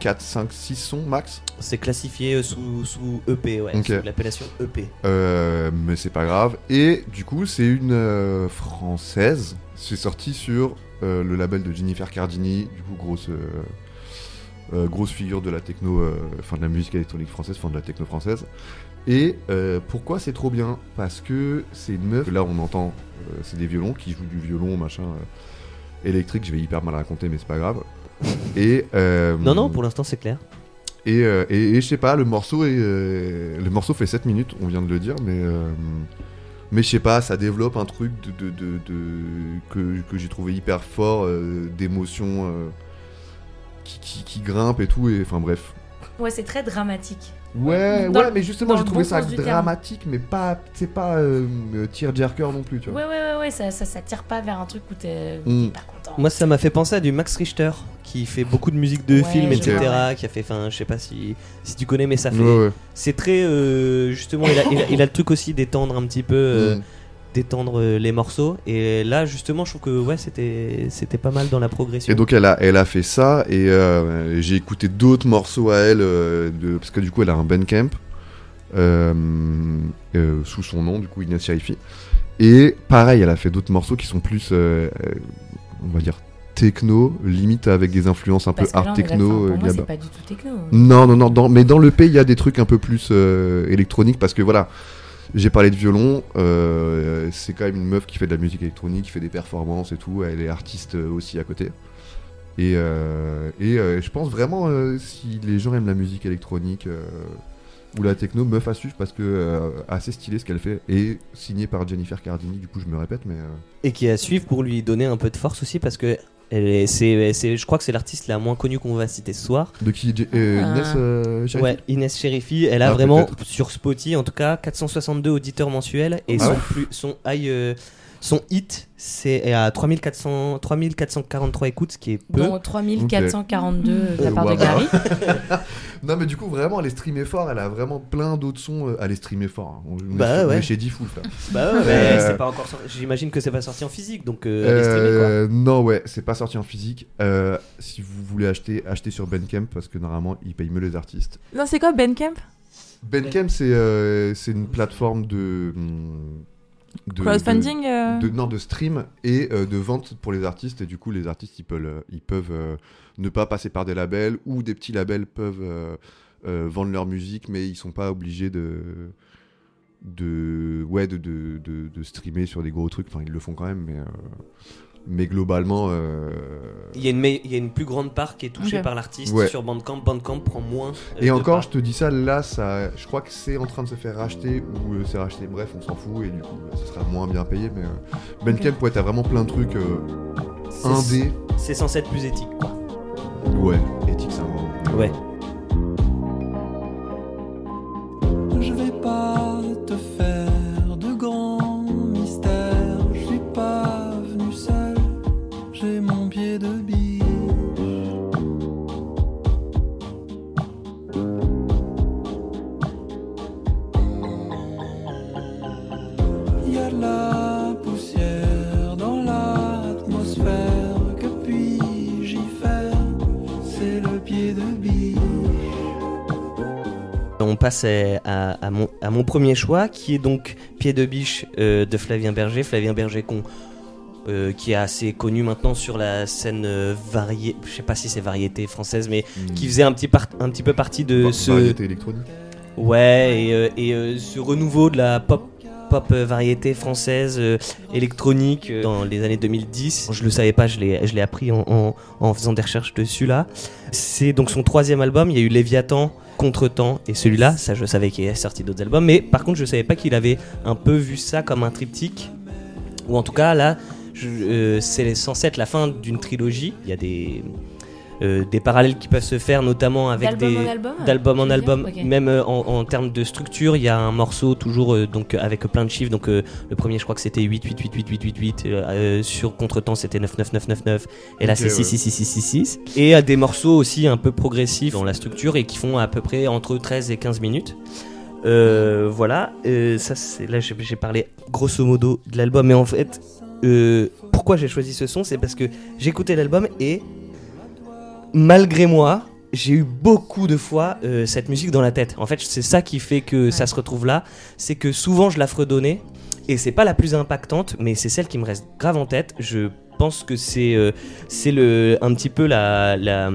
4, 5, 6 sons max. C'est classifié sous, sous EP, ouais. Ok. Sous l'appellation EP. Euh, mais c'est pas grave. Et du coup, c'est une euh, française. C'est sorti sur euh, le label de Jennifer Cardini. Du coup, grosse, euh, euh, grosse figure de la techno, enfin de la musique électronique française, enfin de la techno française. Et pourquoi c'est trop bien? Parce que c'est une meuf, là on entend, c'est des violons qui jouent du violon, machin, électrique, je vais hyper mal raconter, mais c'est pas grave. *laughs* Et, Non, non, pour l'instant c'est clair. et, et, et je sais pas, le morceau, est, le morceau fait 7 minutes, on vient de le dire, mais, mais je sais pas, ça développe un truc de, que, j'ai trouvé hyper fort, euh, d'émotion euh, qui, qui, qui grimpe et tout, et enfin bref. Ouais, c'est très dramatique. Ouais, Dans ouais, le- mais justement, j'ai trouvé bon ça dramatique, mais pas, c'est pas euh, tearjerker non plus, tu Ouais, vois. ouais, ouais, ouais, ça, ça, ça tire pas vers un truc où t'es Mm. t'es pas content. Moi, ça m'a fait penser à du Max Richter qui fait beaucoup de musique de Ouais, films, etc. vois, Qui a fait, enfin, je sais pas si, si tu connais, mais ça fait. Ouais, ouais. C'est très. euh, justement, il a, il, a, il a le truc aussi d'étendre un petit peu. euh, Mm. D'étendre euh, les morceaux. Et là justement je trouve que ouais c'était c'était pas mal dans la progression. Et donc elle a, elle a fait ça et euh, j'ai écouté d'autres morceaux à elle euh, de, parce que du coup elle a un Bandcamp euh, euh, sous son nom du coup Inès Sharifi et pareil elle a fait d'autres morceaux qui sont plus on va dire techno limite avec des influences un Parce peu là, art techno pas du tout techno. Non, non, non, dans- mais dans le P, il y a des trucs un peu plus euh, électroniques parce que voilà, j'ai parlé de violon, euh, c'est quand même une meuf qui fait de la musique électronique, qui fait des performances et tout, elle est artiste euh, aussi à côté. Et, euh, je pense vraiment, si les gens aiment la musique électronique ou la techno, meuf à suivre parce que assez stylé ce qu'elle fait, et signé par Jennifer Cardini, du coup je me répète, mais. et qui est à suivre pour lui donner un peu de force aussi parce que elle est, c'est, c'est- je crois que c'est l'artiste la moins connue qu'on va citer ce soir de qui euh, Ah. Inès euh, Ouais, Inès Cherifi, elle a Ah, vraiment peut-être. sur Spotify en tout cas 462 auditeurs mensuels et Ah son, ouais plus, son, high, euh, son hit c'est à 3400, 3443 écoutes, ce qui est peu. Dont 3442 de la part ouais, de bah. Gary. *laughs* Non mais du coup vraiment elle est streamée fort, elle a vraiment plein d'autres sons, euh, elle est streamée fort. hein. On, Bah est ouais. chez Diffoul frère. *laughs* Bah ouais, mais Euh, c'est pas encore sorti- J'imagine que c'est pas sorti en physique donc euh, elle est streamée, quoi. Euh, non ouais, c'est pas sorti en physique. Euh, si vous voulez acheter, achetez sur Bandcamp parce que normalement ils payent mieux les artistes. Non, c'est quoi Bandcamp? Bandcamp c'est euh, c'est une plateforme de, hum, de Crowdfunding euh, de, de- non de stream et euh, de vente pour les artistes. Et du coup les artistes ils peuvent euh, ils peuvent euh, ne pas passer par des labels ou des petits labels peuvent euh, vendre leur musique mais ils sont pas obligés de de ouais de, de, streamer sur des gros trucs. Enfin ils le font quand même mais mais globalement euh, Il y, a une, me- il y a une plus grande part qui est touchée par l'artiste Ouais. sur Bandcamp. Bandcamp prend moins. euh, et encore part. je te dis ça là ça je crois que c'est en train de se faire racheter ou euh, c'est racheté bref on s'en fout et du coup ce sera moins bien payé mais euh, Bandcamp ouais t'as vraiment plein de trucs euh, C'est- indé C'est censé être plus éthique quoi. Ouais, éthique, c'est un mot. Ouais. Je vais pas passe à, mon, à mon premier choix, qui est donc Pied de biche euh, de Flavien Berger. Flavien Berger qu'on- euh, qui est assez connu maintenant sur la scène euh, variée, je sais pas si c'est variété française, mais qui faisait un petit, par- un petit peu partie de ce, variété électronique. ouais, et, euh, et, ce renouveau de la pop pop euh, variété française euh, électronique euh, dans les années 2010. Je le savais pas, je l'ai appris en, en- faisant des recherches dessus là. C'est donc son troisième album. Il y a eu Léviathan, Contretemps et celui-là. Ça, je savais qu'il est sorti d'autres albums, mais par contre, je savais pas qu'il avait un peu vu ça comme un triptyque. Ou en tout cas, là, c'est censé être la fin d'une trilogie. Il y a des euh, des parallèles qui peuvent se faire, notamment avec D'album des en album d'album en album, même euh, en, en termes de structure, il y a un morceau toujours euh, donc euh, avec plein de chiffres. Donc euh, le premier, je crois que c'était 8 8 8 8 8 8 8 euh, euh, sur contretemps, c'était 9 9 9 9 9 et là Ok, c'est ouais. 6 6 6 6 6 6 et euh, des morceaux aussi un peu progressifs dans la structure et qui font à peu près entre 13 et 15 minutes. Euh, voilà, Euh, ça c'est là j'ai j'ai parlé grosso modo de l'album, mais en fait euh, pourquoi j'ai choisi ce son, c'est parce que j'écoutais l'album et malgré moi, j'ai eu beaucoup de fois euh, cette musique dans la tête. En fait, c'est ça qui fait que ça se retrouve là. C'est que souvent je la fredonnais et c'est pas la plus impactante, mais c'est celle qui me reste grave en tête. Je pense que c'est euh, c'est le un petit peu la, la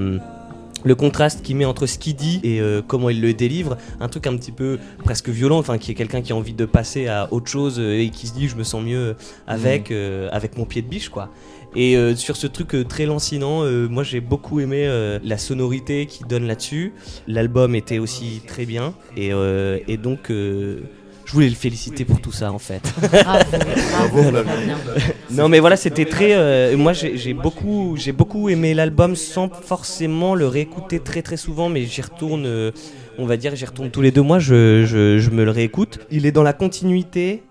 le contraste qu'il met entre ce qu'il dit et euh, comment il le délivre, un truc un petit peu presque violent, enfin qui est quelqu'un qui a envie de passer à autre chose euh, et qui se dit je me sens mieux avec euh, avec mon pied de biche quoi. Et euh, sur ce truc euh, très lancinant, euh, moi j'ai beaucoup aimé la sonorité qu'il donne là-dessus. L'album était aussi très bien et, et donc je voulais le féliciter pour tout ça en fait. *laughs* Bravo, bravo. *laughs* Flavien. Non mais voilà c'était très moi j'ai beaucoup j'ai beaucoup aimé l'album sans forcément le réécouter très très souvent mais j'y retourne on va dire j'y retourne tous les deux mois je, je, je me le réécoute il est dans la continuité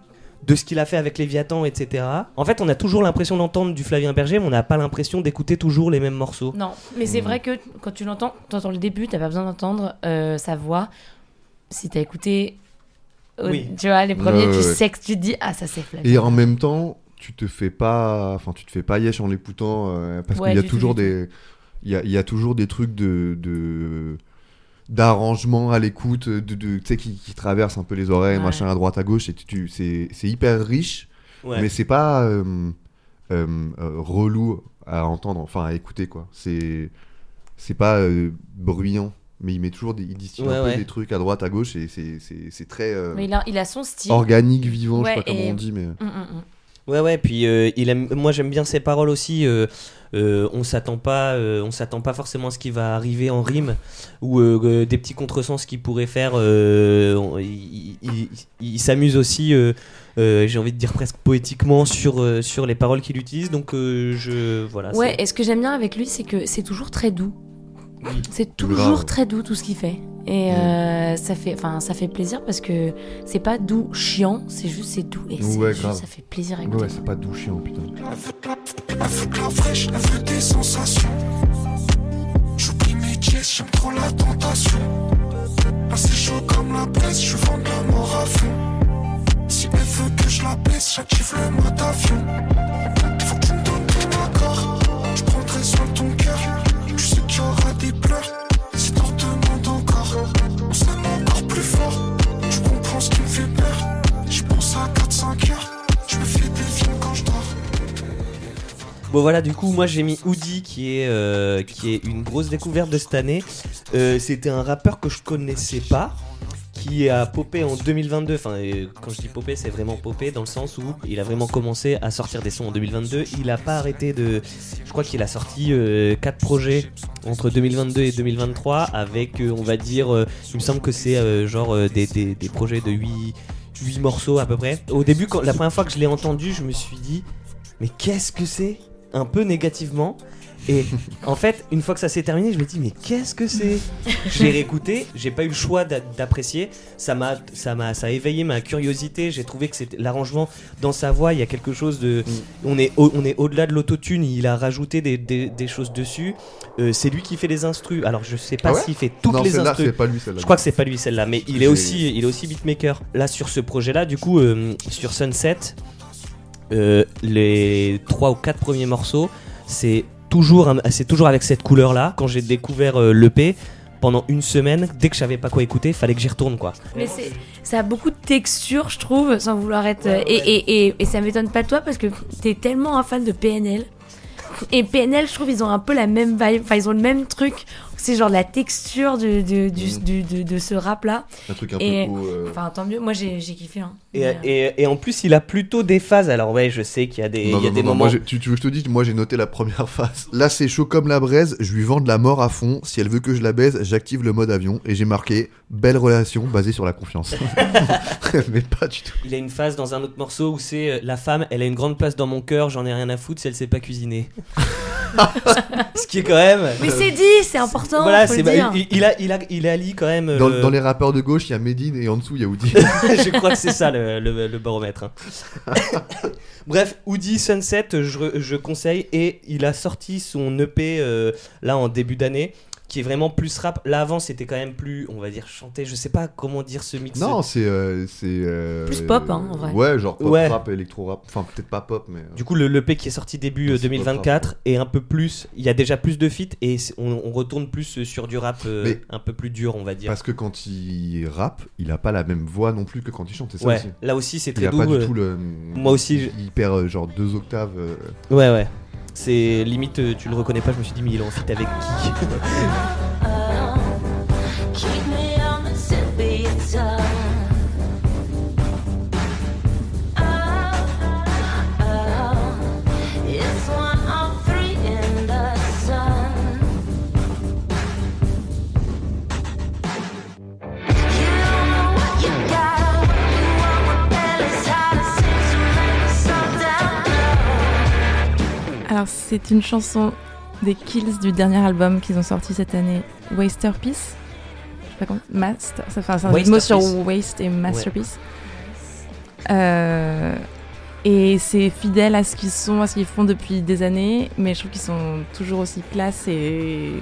de ce qu'il a fait avec Léviathan etc en fait on a toujours l'impression d'entendre du Flavien Berger mais on n'a pas l'impression d'écouter toujours les mêmes morceaux Non, mais c'est vrai que quand tu l'entends, t'entends le début, t'as pas besoin d'entendre euh, sa voix. Si t'as écouté, euh, Oui. tu vois, les premiers, Ouais, tu ouais. sais que tu te dis, ah, ça c'est Flavien. Et en même temps, tu te fais pas, enfin, tu te fais pas yesh en l'écoutant euh, parce Ouais, qu'il y a du tout, toujours du des, il y a, il y a toujours des trucs de, de d'arrangement à l'écoute, de, de- tu sais, qui, qui traversent un peu les oreilles, Ouais. machin à droite à gauche, et tu, tu- c'est, c'est hyper riche, Ouais. mais c'est pas euh, euh, euh, relou à entendre, enfin à écouter quoi. C'est, c'est pas euh, bruyant, mais il met toujours des, il distille Ouais, un peu des trucs à droite à gauche, et c'est, c'est, c'est très euh, Mais il a, il a son style. organique, vivant, je sais pas comment et- on dit, mais. Mm, mm, mm. Ouais ouais puis euh, il aime moi j'aime bien ses paroles aussi euh, euh, on s'attend pas euh, on s'attend pas forcément à ce qui va arriver en rime ou euh, des petits contresens qu'il pourrait faire euh, il, il- il s'amuse aussi euh, euh, j'ai envie de dire presque poétiquement sur euh, sur les paroles qu'il utilise donc euh, je voilà Ouais, et ce que j'aime bien avec lui, c'est que c'est toujours très doux. Oui. C'est toujours très doux tout ce qu'il fait. Et Mm. euh, ça fait, enfin, ça fait plaisir parce que c'est pas doux chiant, c'est juste c'est doux et c'est Ouais, juste, grave. ça fait plaisir à écouter. Ouais, c'est pas doux chiant, putain. Elle veut de la fraîche, elle veut des sensations. J'oublie mes j'aime trop la tentation. Là c'est chaud comme la presse, je vends de la mort à fond. Si elle veut que je la baisse, j'active le mode avion. Faut que tu me donnes ton accord, je prendrai soin de ton Bon voilà, du coup, moi j'ai mis Oudi qui est euh, qui est une grosse découverte de cette année. Euh, C'était un rappeur que je connaissais pas, qui a popé en 2022. Enfin, euh, quand je dis popé, c'est vraiment popé dans le sens où il a vraiment commencé à sortir des sons en 2022. Il a pas arrêté de. Je crois qu'il a sorti 4 projets entre 2022 et 2023 avec, euh, on va dire, euh, il me semble que c'est euh, genre euh, des, des, projets de 8 8 morceaux à peu près. Au début, la première fois que je l'ai entendu, je me suis dit, mais qu'est-ce que c'est? Un peu négativement. Et *laughs* en fait, une fois que ça s'est terminé, je me dis, mais qu'est-ce que c'est? J'ai réécouté, j'ai pas eu le choix d'a- d'apprécier. Ça m'a, ça m'a, ça a éveillé ma curiosité. J'ai trouvé que c'était l'arrangement dans sa voix. Il y a quelque chose de, on est, au- on est au-delà de l'autotune. Il a rajouté des, des- des choses dessus. Euh, c'est lui qui fait les instrus. Alors je sais pas Ah ouais? s'il fait toutes non, les instrus. pas lui. Je crois que c'est pas lui celle-là, mais il est aussi, il est aussi beatmaker. Là sur ce projet-là, du coup, euh, sur Sunset, euh, les trois ou quatre premiers morceaux, c'est toujours, c'est toujours avec cette couleur-là. Quand j'ai découvert euh, l'EP, pendant une semaine, dès que je savais pas quoi écouter, fallait que j'y retourne quoi. Mais ça a beaucoup de texture, je trouve, sans vouloir être. euh, Et, et, et, ça m'étonne pas toi parce que t'es tellement un fan de PNL. Et PNL, je trouve, ils ont un peu la même vibe. Enfin, ils ont le même truc. C'est genre la texture de, de, du- Mhm. du- de, de ce rap-là. Un truc un Et- peu euh, Enfin, tant mieux. Moi, j'ai, j'ai kiffé. Hein. Et, euh, et- et en plus, il a plutôt des phases. Alors ouais, je sais qu'il y a des, non, il y a non, des non, moments. moi, tu, tu veux que je te dise, moi j'ai noté la première phase. Là c'est chaud comme la braise, je lui vends de la mort à fond. Si elle veut que je la baise, j'active le mode avion. Et j'ai marqué belle relation basée sur la confiance. *laughs* Mais pas du tout. Il a une phase dans un autre morceau où c'est euh, la femme, elle a une grande place dans mon cœur, j'en ai rien à foutre si elle sait pas cuisiner. *laughs* Ce qui est quand même. Mais c'est dit, c'est important. Voilà, faut c'est le bah, dire. il, il a il a il allie quand même. Dans, le- dans les rappeurs de gauche, il y a Medine et en dessous il y a Woody. *laughs* je crois que c'est ça le, le- le baromètre. hein. *laughs* Bref, Woody Sunset, je conseille et il a sorti son EP euh, là en début d'année qui est vraiment plus rap. Là avant c'était quand même plus, on va dire chanté. Je sais pas comment dire ce mix. non, c'est. euh, c'est euh, Plus pop, hein, en vrai. Ouais, genre pop Ouais. rap, électro rap. Enfin, peut-être pas pop, mais. euh, Du coup, le l'EP qui est sorti début euh, C'est pas 2024 est un peu plus. Il y a déjà plus de feats et on, on retourne plus sur du rap euh, Mais- un peu plus dur, on va dire. Parce que quand il rappe, il a pas la même voix non plus que quand il chante, c'est ça ouais, aussi. là aussi c'est Il très a doux. pas du euh, tout le. moi aussi, je- Il perd genre deux octaves. euh, Ouais, ouais. C'est limite, euh, tu le reconnais pas. Je me suis dit, mais il est en feat avec qui? *laughs* c'est une chanson des Kills du dernier album qu'ils ont sorti cette année, Wasterpiece. Je sais pas comment. Master. Ça fait un mots sur. Waste et Masterpiece. Euh, et c'est fidèle à ce qu'ils sont, à ce qu'ils font depuis des années, mais je trouve qu'ils sont toujours aussi classe et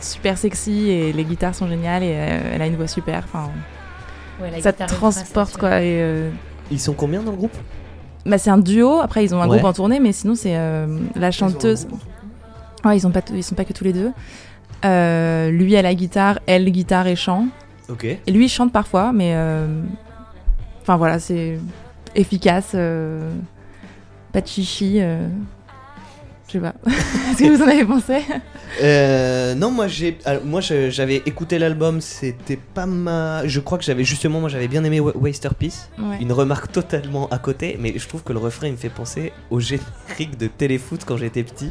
super sexy et les guitares sont géniales et euh, elle a une voix super. Enfin, Ouais, la ça te transporte quoi. Et, euh, Ils sont combien dans le groupe? Bah, c'est un duo. Après, ils ont un Ouais. groupe en tournée, mais sinon, c'est euh, la chanteuse. Ouais, ils sont pas, ils sont pas que tous les deux. Euh, lui à la guitare, elle guitare et chant. Ok. Et lui il chante parfois, mais euh, enfin voilà, c'est efficace, euh, pas de chichi. euh, Je sais pas. *laughs* Est-ce que vous en avez pensé? Euh, non, moi j'ai, alors, moi je- j'avais écouté l'album, c'était pas ma. Je crois que j'avais justement, moi j'avais bien aimé Wa- Wasterpiece. Ouais. Une remarque totalement à côté, mais je trouve que le refrain il me fait penser au générique de Téléfoot quand j'étais petit.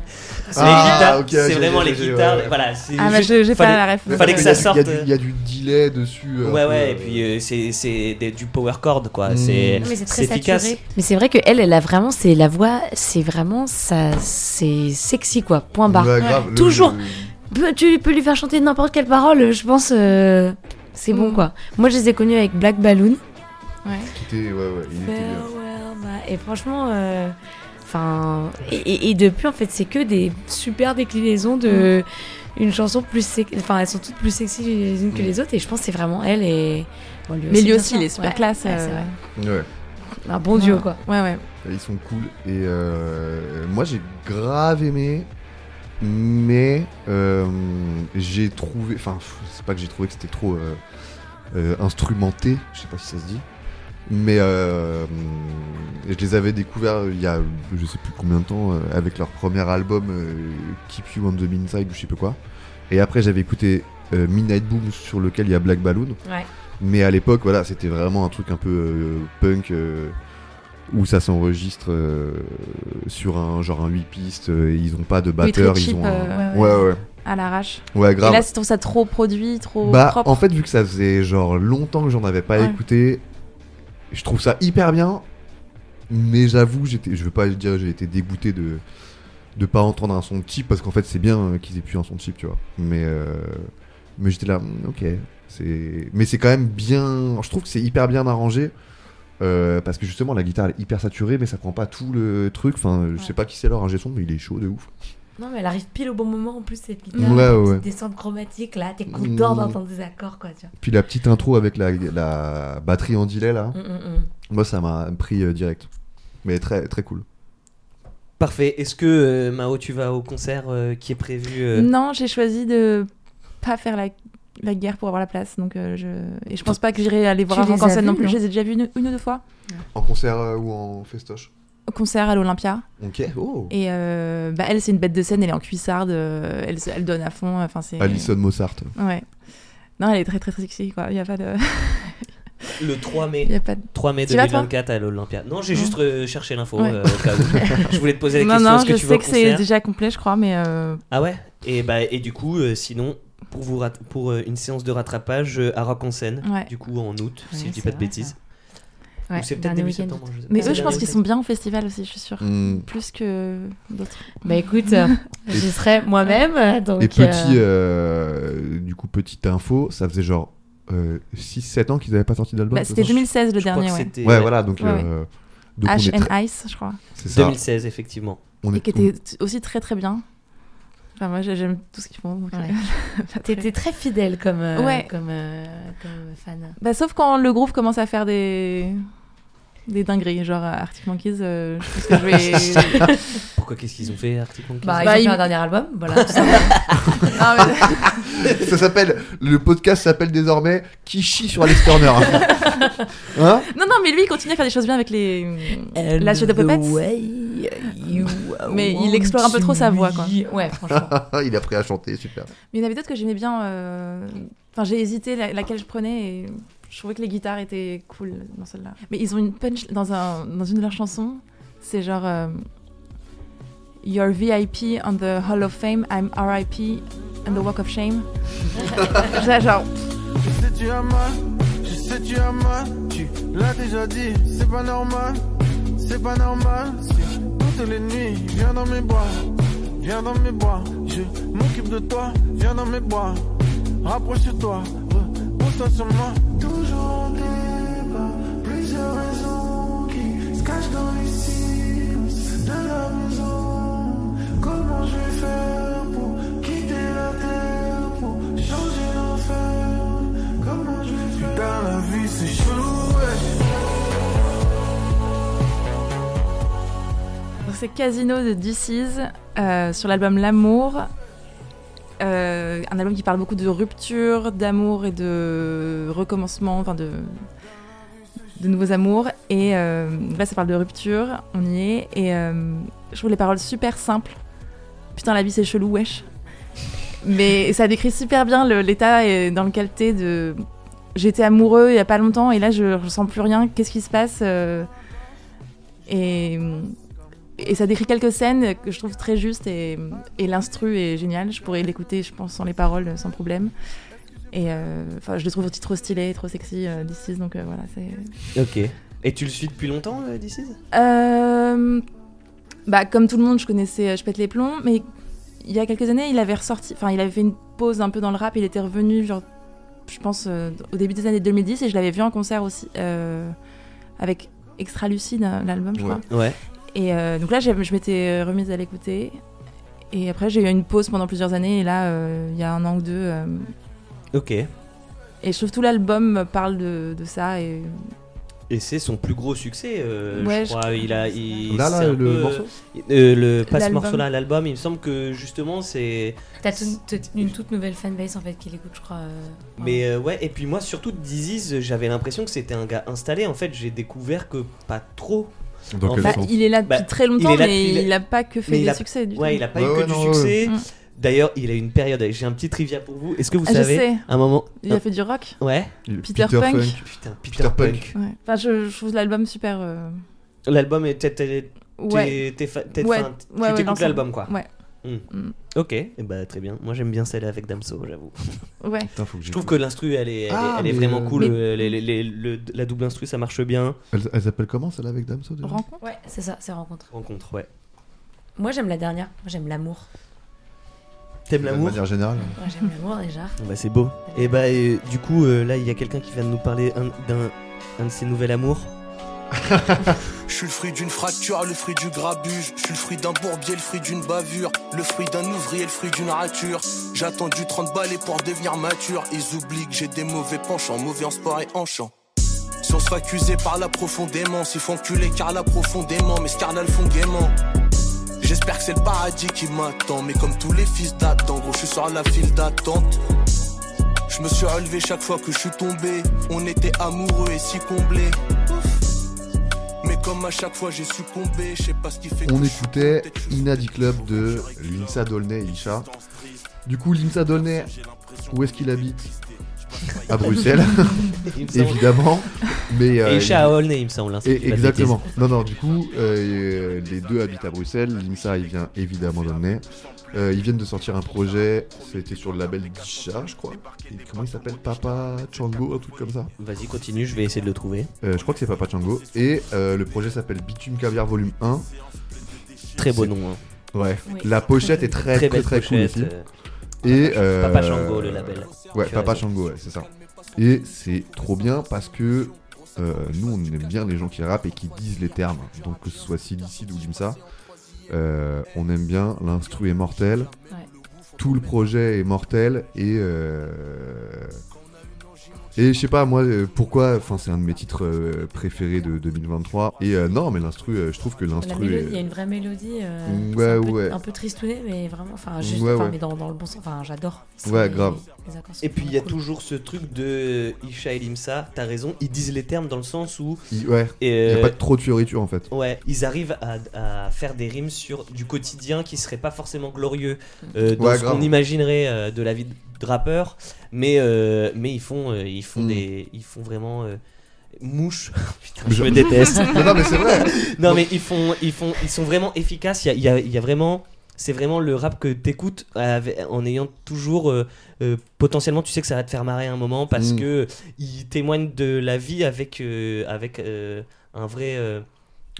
Ah, les guitares, ok, c'est j'ai- vraiment j'ai- les j'ai- guitares. ouais. Voilà, c'est Ah juste- je- j'ai fallait- pas la ref. fallait que ça sorte. Il y, a du- il y a du delay dessus. un Ouais, peu, ouais, euh, et puis euh, c'est, c'est des- du power chord quoi. Mm. C'est, Mais c'est très efficace. saturé. Mais c'est vrai que elle, elle a vraiment, c'est la voix, c'est vraiment ça, c'est sexy quoi. Point barre. ouais, grave, le- Toujours. Peu- Tu peux lui faire chanter n'importe quelle parole, je pense. euh, c'est bon Mm. quoi. Moi, je les ai connus avec Black Balloon. Ouais. qui était- ouais, ouais, il était bien. Farewell, my- Et franchement, euh, enfin, et, et- et depuis en fait, c'est que des super déclinaisons de une chanson plus, sex- enfin, elles sont toutes plus sexy les unes que Mm. les autres. Et je pense que c'est vraiment elle et bon, lui Mais lui aussi, il est super Ouais, classe. ouais, c'est euh. Ouais. Un bon duo Ouais. quoi. Ouais, ouais. Ils sont cool. Et euh, moi, j'ai grave aimé. Mais euh, j'ai trouvé. Enfin, c'est pas que j'ai trouvé que c'était trop euh, euh, instrumenté. Je sais pas si ça se dit. Mais euh, je les avais découverts il y a je sais plus combien de temps euh, avec leur premier album euh, Keep You on the Inside ou je sais pas quoi. Et après, j'avais écouté Midnight Boom sur lequel il y a Black Balloon. Ouais. Mais à l'époque, voilà, c'était vraiment un truc un peu punk euh, où ça s'enregistre euh, sur un genre un 8 pistes. euh, et ils ont pas de Oui, batteur, cheap, ils ont un... euh, ouais, ouais, À l'arrache. ouais, Et grave. là, je trouve ça trop produit, trop bah, propre. en fait, vu que ça faisait genre longtemps que j'en avais pas Ouais. écouté, je trouve ça hyper bien. Mais j'avoue, j'étais, je veux pas dire, j'ai été dégoûté de de pas entendre un son cheap parce qu'en fait, c'est bien euh, qu'ils aient pu un son cheap, tu vois. Mais euh, mais j'étais là, ok. C'est, mais c'est quand même bien. Je trouve que c'est hyper bien arrangé. Euh, parce que justement la guitare elle est hyper saturée mais ça prend pas tout le truc enfin je sais pas qui c'est leur ingé son mais il est chaud de ouf Non, mais elle arrive pile au bon moment en plus, cette guitare. ouais, petite ouais. descente chromatique là, t'es content Mm. d'entendre des accords quoi, tu vois. puis la petite intro avec la, la batterie en delay là Mm, mm, mm. moi ça m'a pris euh, direct mais très très cool Parfait. Est-ce que euh, Mao, tu vas au concert euh, qui est prévu euh, Non, j'ai choisi de pas faire la, la guerre pour avoir la place. Donc, euh, je... Et je pense pas que j'irai aller voir un scène non plus. non Je les ai déjà vus une, une ou deux fois. En concert euh, ou en festoche Au concert à l'Olympia. Ok. Oh. Et euh, bah, elle, c'est une bête de scène. Elle est en cuissarde. euh, elle, elle donne à fond. Enfin, c'est. Alison Mossart. Ouais. Non, elle est très très très sexy quoi. Il y a pas de. *laughs* le 3 mai Il y a pas de... 3 mai Tu vas, toi 2024 à l'Olympia. Non, j'ai Non. juste cherché l'info Ouais. euh, au cas où. *laughs* je voulais te poser la Non question. non, est-ce que je tu sais que c'est concert déjà complet, je crois, mais euh, Ah ouais? Et, bah, et du coup, euh, sinon, pour, vous rat- pour euh, une séance de rattrapage euh, à Rock en scène, Ouais. du coup en août, si je dis pas de vrai, bêtises. Ouais, Ou c'est peut-être dernier début week-end. septembre. je sais mais pas. eux, je pense qu'ils sont bien au festival aussi, je suis sûre. Hmm. Plus que d'autres. Bah écoute, euh, *laughs* j'y serai moi-même. Donc, Et petit, euh, euh, du coup, petite info, ça faisait genre 6-7 ans qu'ils avaient pas sorti d'album. Bah, c'est C'était ça 2016 le Je crois dernier, que ouais. c'était Ouais, voilà, donc, Ouais, ouais. euh, donc on Ash est and très- Ice, je crois. c'est ça. 2016, effectivement. On Et est qui était t- aussi très très bien. Enfin, moi, j'ai- j'aime tout ce qu'ils font. Ouais. *laughs* euh, très- T'étais très fidèle comme, euh, Ouais. comme, euh, comme fan. Bah, sauf quand le groupe commence à faire des des dingueries, genre euh, Arctic Monkeys, euh, je pense que je vais. *laughs* Pourquoi qu'est-ce qu'ils ont fait Arctic Monkeys Bah, ils Bah, ont fait un dernier album, voilà. tout *laughs* mais- Ça s'appelle. Le podcast s'appelle désormais Qui chie sur Alex Turner. *laughs* hein non, non, mais lui, il continue à faire des choses bien avec les la Shadow Puppets. Mais il explore un peu trop sa voix, quoi. Ouais, franchement. Il a appris à chanter, super. Mais il y en avait d'autres que j'aimais bien. euh, Enfin, j'ai hésité la- laquelle je prenais et je trouvais que les guitares étaient cool dans celle-là. Mais ils ont une punch dans, un, dans une de leurs chansons. C'est genre euh, You're VIP on the Hall of Fame, I'm RIP on the Walk of Shame. *laughs* Genre, Je sais tu as mal, je sais tu as mal, tu l'as déjà dit, c'est pas normal, c'est pas normal. Toutes les nuits, viens dans mes bois, viens dans mes bois, je m'occupe de toi, viens dans mes bois, rapproche-toi, repose-toi sur moi. Toujours en débat, plusieurs raisons qui se cachent dans les silences de la maison. Comment je vais faire pour quitter la terre, pour changer l'enfer? Comment je vais faire? Putain, la vie c'est chelou, ouais. Donc c'est Casino de DC's euh, sur l'album L'amour. Euh, un album qui parle beaucoup de rupture, d'amour et de recommencement, enfin de, de nouveaux amours. Et euh, là, ça parle de rupture, on y est. Et euh, je trouve les paroles super simples. Putain, la vie c'est chelou, wesh. Mais ça décrit super bien l'état dans lequel t'es. J'étais amoureux il y a pas longtemps et là je ressens plus rien. Qu'est-ce qui se passe euh, Et et ça décrit quelques scènes que je trouve très justes et, et l'instru est génial. Je pourrais l'écouter, je pense, sans les paroles, sans problème. Et euh, enfin, je le trouve aussi trop stylé, trop sexy, euh, This Is, donc euh, voilà, c'est. Ok. Et tu le suis depuis longtemps, euh, This Is? Bah, comme tout le monde, je connaissais Je pète les plombs, mais il y a quelques années, il avait ressorti, enfin, il avait fait une pause un peu dans le rap, il était revenu, genre, je pense, au début des années 2010, et je l'avais vu en concert aussi, avec Extra Lucide, l'album, je Ouais. crois. Ouais. Et euh, donc là, je m'étais remise à l'écouter. Et après, j'ai eu une pause pendant plusieurs années, et là, euh, il y a un an ou deux. euh, Ok. et je trouve tout l'album parle de, de ça, et Et c'est son plus gros succès, euh, Ouais, je je crois. Il a, il, Là, le peu- morceau Euh, le pas ce L'album. morceau-là, l'album, il me semble que justement c'est. T'as une toute nouvelle fanbase en fait qui l'écoute, je crois. euh, Mais euh, ouais, et puis moi surtout Disease, j'avais l'impression que c'était un gars installé. En fait, j'ai découvert que pas trop. Quel Bah, il est là depuis Bah, très longtemps, il là mais il a pas que fait des a- succès du Ouais, tout. il a pas Ouais, eu ouais, que du succès. Mm. D'ailleurs, il a eu une période. J'ai un petit trivia pour vous. Est-ce que vous Ah, je savez sais. un moment Il a fait du rock. Ouais. Il- Peter Punk. Putain, Peter, Peter Punk. Punk. Ouais. Enfin, je, je trouve l'album super. euh, L'album est t'es- Ouais. t'es- t'es Ouais, tu ouais, t'écoutes l'album quoi. Ouais. Mm. Ok, et bah très bien. Moi j'aime bien celle avec Damso, j'avoue. Ouais. Putain, faut que Je trouve que l'instru elle est, elle est- Ah, elle est mais, vraiment euh, cool. Mais- euh, les- les- les- le- la double instru ça marche bien. Elle, elle s'appelle comment celle-là avec Damso déjà? Rencontre? Ouais, c'est ça, c'est rencontre. Rencontre, ouais. Moi j'aime la dernière, moi j'aime l'amour. T'aimes De l'amour? manière générale. Moi j'aime l'amour déjà. Bah c'est beau. Et bah et, du coup euh, là il y a quelqu'un qui vient de nous parler un- d'un un de ses nouveaux amours. Je suis le fruit d'une fracture, le fruit du grabuge. Je suis le fruit d'un bourbier, le fruit d'une bavure. Le fruit d'un ouvrier, le fruit d'une rature. J'ai attendu 30 balais pour devenir mature. Ils oublient que j'ai des mauvais penchants, mauvais en sport et en chant. Si on se fait accuser par là profondément, s'il faut enculer car là profondément, mais ce car là le font gaiement. J'espère que c'est le paradis qui m'attend, mais comme tous les fils d'Adam, gros, je suis sur la file d'attente. Je me suis relevé chaque fois que je suis tombé. On était amoureux et si comblés. Mais comme à chaque fois j'ai succombé, je sais pas ce qui fait On écoutait Inadi Club de Limsa Dolnay et Isha. Du coup, Limsa Dolnay, où est-ce qu'il habite À Bruxelles, *laughs* évidemment. Mais, euh, Et Isha à Aulnay, il me semble. hein, Et exactement. Non, non, du coup, euh, les deux habitent à Bruxelles. Limsa, il vient évidemment d'Aulnay. Euh, ils viennent de sortir un projet, c'était sur le label Disha, je crois. Et comment il s'appelle Papa Chango, un truc comme ça. Vas-y, continue, je vais essayer de le trouver. Euh, Je crois que c'est Papa Chango. Et euh, le projet s'appelle Bitume Caviar Volume 1. Très beau nom. hein. Ouais. Oui. La pochette est très Très très très, cool pochette. aussi. euh, Et euh, Papa Shango, le label. Ouais, Tu Papa. Shango, ouais, c'est ça. Et c'est trop bien parce que euh, nous, on aime bien les gens qui rappent et qui disent les termes. Donc que ce soit Silicide ou Limsa, euh, on aime bien. L'instru est mortel. Ouais. Tout le projet est mortel. Et... euh, Et je sais pas, moi, euh, pourquoi, enfin, c'est un de mes titres euh, préférés de 2023. Et euh, non, mais l'instru, je trouve que l'instru. il y a une vraie mélodie. euh, Ouais, c'est un peu, ouais. Un peu tristounet, mais vraiment, enfin, juste, Ouais, enfin, ouais. mais dans, dans le bon sens. Enfin, j'adore. Ouais, grave. les Et puis il y a cool. toujours ce truc de Isha et Limsa, t'as raison, ils disent les termes dans le sens où. il- Ouais, et, il n'y a pas de trop de fioriture en fait. Ouais, ils arrivent à, à faire des rimes sur du quotidien qui serait pas forcément glorieux euh, dans Ouais, ce qu'on imaginerait euh, de la vie de rappeurs, mais euh, mais ils font euh, ils font Mm. des ils font vraiment euh, mouche. *laughs* Putain, Je- me déteste. non, non, mais c'est vrai. non mais ils font ils font ils sont vraiment efficaces. Il y a, y a- il y a vraiment c'est vraiment le rap que t'écoutes en ayant toujours potentiellement tu sais que ça va te faire marrer un moment parce Mm. que ils témoignent de la vie avec avec un vrai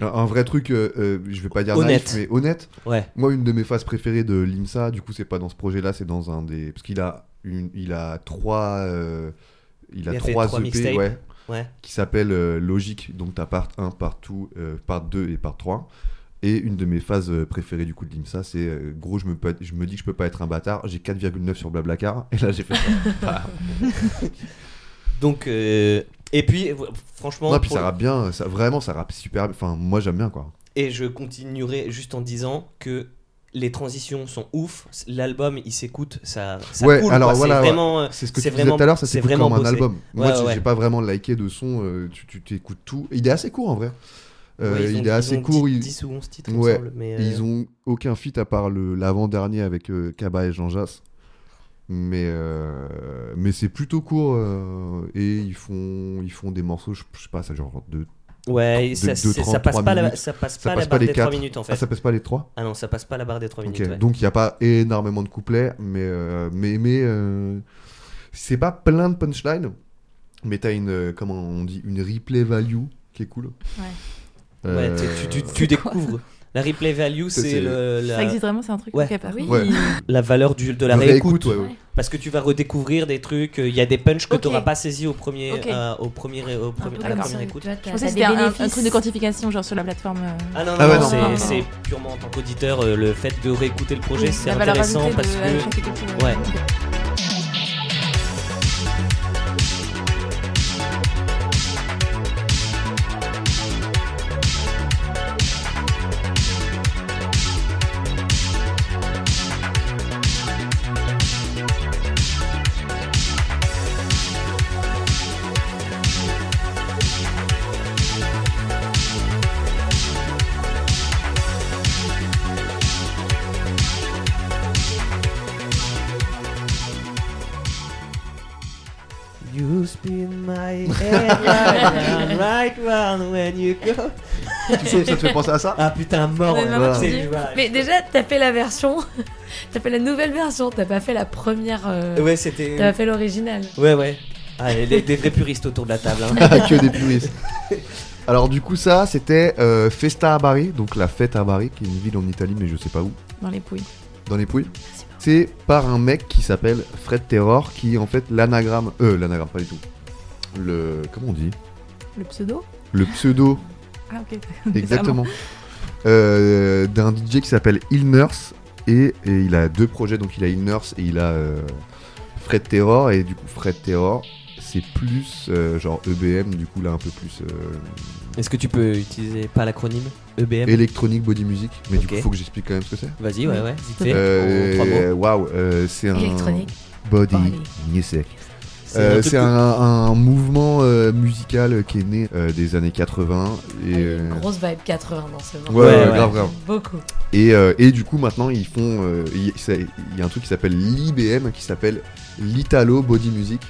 Un, vrai truc, euh, euh, je vais pas dire Honnête. naïf, mais honnête. ouais Moi, une de mes phases préférées de l'IMSA, du coup, c'est pas dans ce projet-là, c'est dans un des. Parce qu'il a, une, il a trois. euh, Il a Il a fait trois trois EP, ouais, ouais qui s'appellent euh, Logique. Donc, t'as part 1, part 2, euh, part 2 et part 3. Et une de mes phases préférées du coup de l'IMSA, c'est gros, je me, je me dis que je peux pas être un bâtard. J'ai 4,9 sur Blablacar. Et là, j'ai fait ça. *laughs* donc euh, et puis euh, franchement non, puis ça le- rappe bien. Ça, vraiment, ça rappe super bien. Enfin, moi, j'aime bien quoi. Et je continuerai juste en disant que les transitions sont ouf. L'album, il s'écoute, ça, ça Ouais, coule. alors quoi. voilà, C'est vraiment. C'est ce que tu disais tout à l'heure, ça s'écoute vraiment comme un album. Moi, Ouais, j'ai- ouais. j'ai pas vraiment liké de son, euh, tu t'écoutes tout. Il est assez court en vrai. Euh, ont- il est assez ont court. 10, il- 10 ou 11 titres, il me Ouais. semble. Mais, euh, Ils ont aucun feat à part l'avant-dernier avec Kaba et Jean Jass. Mais, euh, mais c'est plutôt court euh, et ils font, ils font des morceaux, je, je sais pas, ça genre de. Ouais, de- ça, de c'est- ça 33 passe pas la, minutes. ça passe Ça pas passe la pas barre les des 3 quatre. minutes en fait. Ah, ça passe pas les trois? Ah non, ça passe pas la barre des 3 Ok, minutes. ouais. Donc il n'y a pas énormément de couplets, mais, euh, mais, mais euh, c'est pas plein de punchlines, mais t'as une, euh, comment on dit, une replay value qui est cool. Ouais. Ouais, Euh, tu, tu- tu C'est quoi découvres. La replay value, Ça, c'est le- Ça la, existe vraiment, c'est un truc Ouais. Oui. Ouais. la valeur du, de la le réécoute. réécoute, ouais, ouais. Parce que tu vas redécouvrir des trucs. Il y a des punchs que Ok. tu n'auras pas saisi au premier, euh, au premier, au à la première ça, écoute. Je pensais que c'était un, un truc de quantification, genre sur la plateforme. euh, Ah non, non, Ah ouais, non, non. c'est- purement en tant qu'auditeur, euh, le fait de réécouter le projet, oui, c'est intéressant parce de que. Ouais. My head right right round *laughs* when you go. Tu sais, ça te fait penser à ça? Ah putain, mort. Ouais, voilà. Mais déjà, t'as fait la version, *laughs* t'as fait la nouvelle version, t'as pas fait la première, euh, Ouais, t'as c'était. pas fait l'original. Ouais, ouais. Ah, les- des vrais puristes autour de la table. hein. *laughs* que des puristes. Alors du coup ça c'était euh, Festa à Bari, donc la fête à Bari, qui est une ville en Italie mais je sais pas où, Dans les pouilles. dans les Pouilles. C'est par un mec qui s'appelle Fred Terror, qui est en fait l'anagramme, euh l'anagramme pas du tout, le comment on dit, Le pseudo? Le pseudo. Ah, ok. *laughs* exactement, euh, d'un DJ qui s'appelle Il Nurse et, et il a deux projets, donc il a Il Nurse et il a euh, Fred Terror et du coup Fred Terror c'est plus euh, genre EBM du coup là un peu plus euh, Est-ce que tu peux utiliser pas l'acronyme EBM Electronic Body Music, mais du coup faut que j'explique quand même ce que c'est. Vas-y, ouais, ouais, vite fait. Waouh, c'est un body Body. music. C'est Euh, un C'est un mouvement euh, musical qui est né euh, des années 80 et euh, Grosse vibe 80 dans ce moment. ouais, Ouais, ouais, ouais. grave grave. Beaucoup. Et, euh, et du coup maintenant ils font euh, il y a un truc qui s'appelle l'IBM qui s'appelle l'Italo Body Music.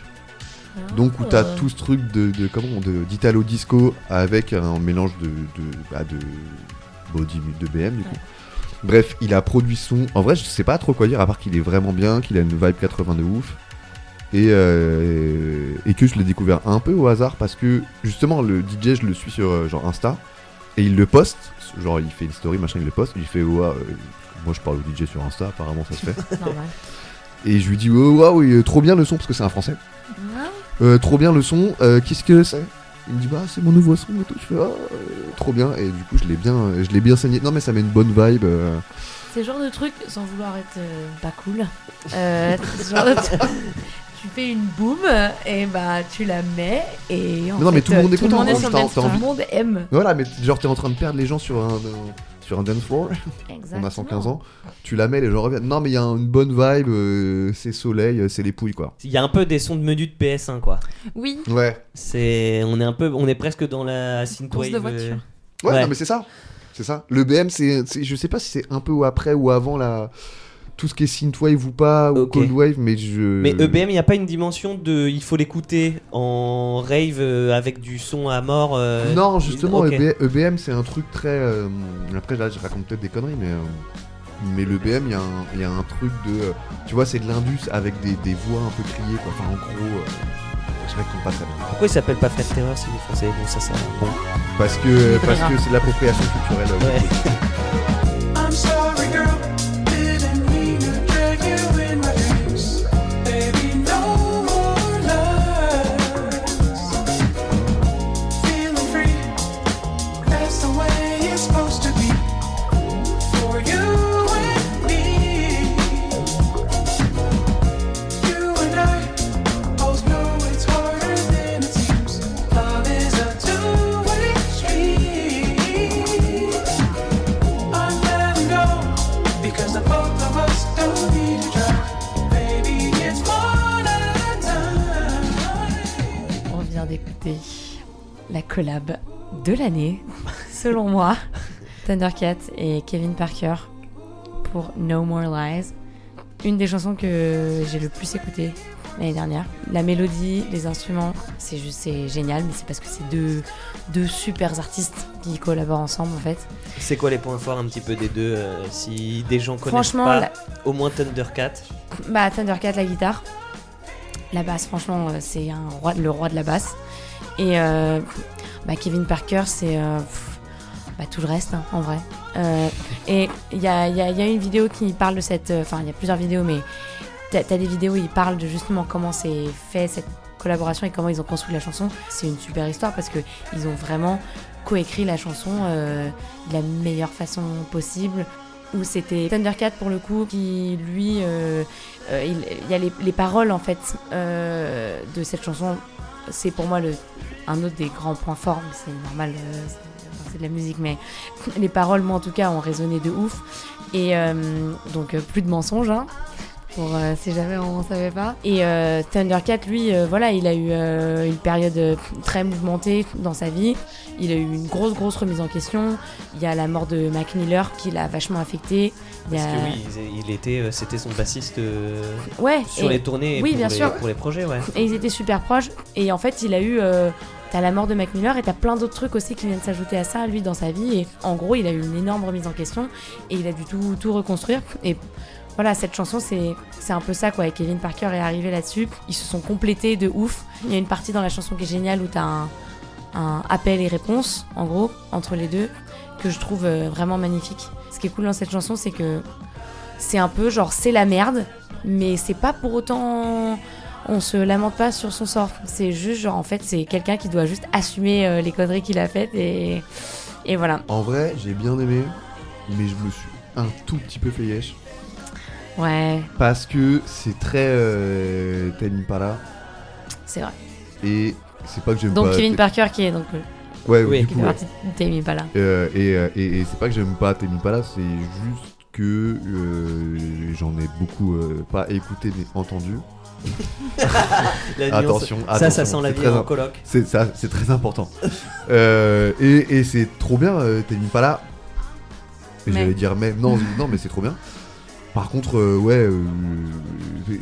Donc où t'as Ah. tout ce truc de, de comment de d'Italo disco avec un mélange de de, bah, de body de BM du coup. Bref, il a produit son. En vrai, je sais pas trop quoi dire à part qu'il est vraiment bien, qu'il a une vibe 80 de ouf. Et, euh, et que je l'ai découvert un peu au hasard parce que justement le DJ je le suis sur euh, genre Insta et il le poste, genre il fait une story machin il le poste, il fait ouais, euh, moi je parle au DJ sur Insta apparemment ça se fait *laughs* Normal. et je lui dis oh, waouh oui, trop bien le son parce que c'est un français euh, trop bien le son, euh, qu'est-ce que c'est? Il me dit bah c'est mon nouveau son et tout, je fais euh, trop bien et du coup je l'ai bien je l'ai bien saigné. Non mais ça met une bonne vibe. euh. C'est le genre de truc, sans vouloir être euh, pas cool, euh, c'est *laughs* ce genre de truc- tu fais une boom et bah tu la mets et en Non, mais tout le monde euh, est content, Tout le monde, hein, est sur t'as- le dance t'as floor. envie- Tout le monde aime. Voilà mais genre t'es en train de perdre les gens sur un, un- sur un dance floor, on a 115 ans, tu la mets les gens reviennent. Non mais il y a une bonne vibe, euh, c'est soleil, euh, c'est les pouilles quoi. Il y a un peu des sons de menu de PS1 quoi. Oui, Ouais. C'est on est un peu on est presque dans la synthwave. Course de euh, voiture. Ouais, Ouais. non, mais c'est ça. C'est ça. Le BM, c'est, c'est- je sais pas si c'est un peu ou après ou avant la, tout ce qui est synthwave ou pas, ou Ok. cold wave, mais je. Mais E EBM, il n'y a pas une dimension de. Il faut l'écouter en rave euh, avec du son à mort. euh, Non, justement, EBM, c'est un truc très. euh, après, là, je raconte peut-être des conneries, mais. mais le BM, il y, a un- il y a un truc de. tu vois, c'est de l'indus avec des, des voix un peu criées, quoi. Enfin, en gros. je raconte pas très bien. Pourquoi il s'appelle pas Fred Terror s'il est français? Bon, ça, ça. Bon. Parce que parce que c'est de l'appropriation culturelle. Ouais. *laughs* collab de l'année, selon moi, Thundercat et Kevin Parker pour No More Lies. Une des chansons que j'ai le plus écoutées l'année dernière. La mélodie, les instruments, c'est juste c'est génial, mais c'est parce que c'est deux, deux super artistes qui collaborent ensemble en fait. C'est quoi les points forts un petit peu des deux euh, Si des gens connaissent Franchement, pas, la- au moins Thundercat? Bah Thundercat la guitare, la basse franchement euh, c'est un roi, le roi de la basse et euh, bah, Kevin Parker c'est euh, bah, tout le reste hein, en vrai. Euh, et il y a, une vidéo qui parle de cette, euh, enfin il y a plusieurs vidéos mais t'as as des vidéos où ils parlent de justement comment c'est fait cette collaboration et comment ils ont construit la chanson. C'est une super histoire parce que ils ont vraiment coécrit la chanson de la meilleure façon possible. Où c'était Thundercat pour le coup qui lui il, y a les, les paroles en fait de cette chanson. C'est pour moi le, un autre des grands points forts. C'est normal, euh, c'est de la musique, mais *laughs* les paroles, moi en tout cas, ont résonné de ouf. Et euh, donc euh, plus de mensonges, hein, pour euh, si jamais on savait pas. Et Thundercat, lui, voilà, il a eu une période très mouvementée dans sa vie. Il a eu une grosse, grosse remise en question. Il y a la mort de Mac Miller qui l'a vachement affecté. Il Parce a- que oui, il- était, c'était son bassiste Ouais, sur et- les tournées oui, pour, bien les, sûr. pour les projets, ouais. Et ils étaient super proches. Et en fait, il a eu. T'as la mort de Mac Miller et t'as plein d'autres trucs aussi qui viennent s'ajouter à ça, lui, dans sa vie. Et en gros, il a eu une énorme remise en question et il a dû tout, tout reconstruire. Et voilà, cette chanson, c'est un peu ça, quoi. Et Kevin Parker est arrivé là-dessus. Ils se sont complétés de ouf. Il y a une partie dans la chanson qui est géniale où t'as un, un appel et réponse, en gros, entre les deux, que je trouve euh, vraiment magnifique. Ce qui est cool dans cette chanson, c'est que c'est un peu genre, c'est la merde, mais c'est pas pour autant on se lamente pas sur son sort. C'est juste genre en fait c'est quelqu'un qui doit juste assumer euh, les conneries qu'il a faites et et voilà. En vrai, j'ai bien aimé, mais je me suis un tout petit peu fait yesh. Ouais, Parce que c'est très euh, Tame Impala. c'est vrai. Et c'est pas que j'aime Donc pas. Kevin Parker qui est donc euh, Ouais, Oui, du qui coup, fait ouais. partie de Tame Impala. Euh, et euh, et, et c'est pas que j'aime pas Tame Impala, c'est juste que euh, j'en ai beaucoup euh, pas écouté mais entendu. Attention, Ça, ça sent la vie en coloc. C'est ça, c'est très important. *laughs* Euh, et et c'est trop bien, euh, Tame Impala. Et Mais. J'allais dire même, non, non, mais c'est trop bien. Par contre, euh, ouais, euh,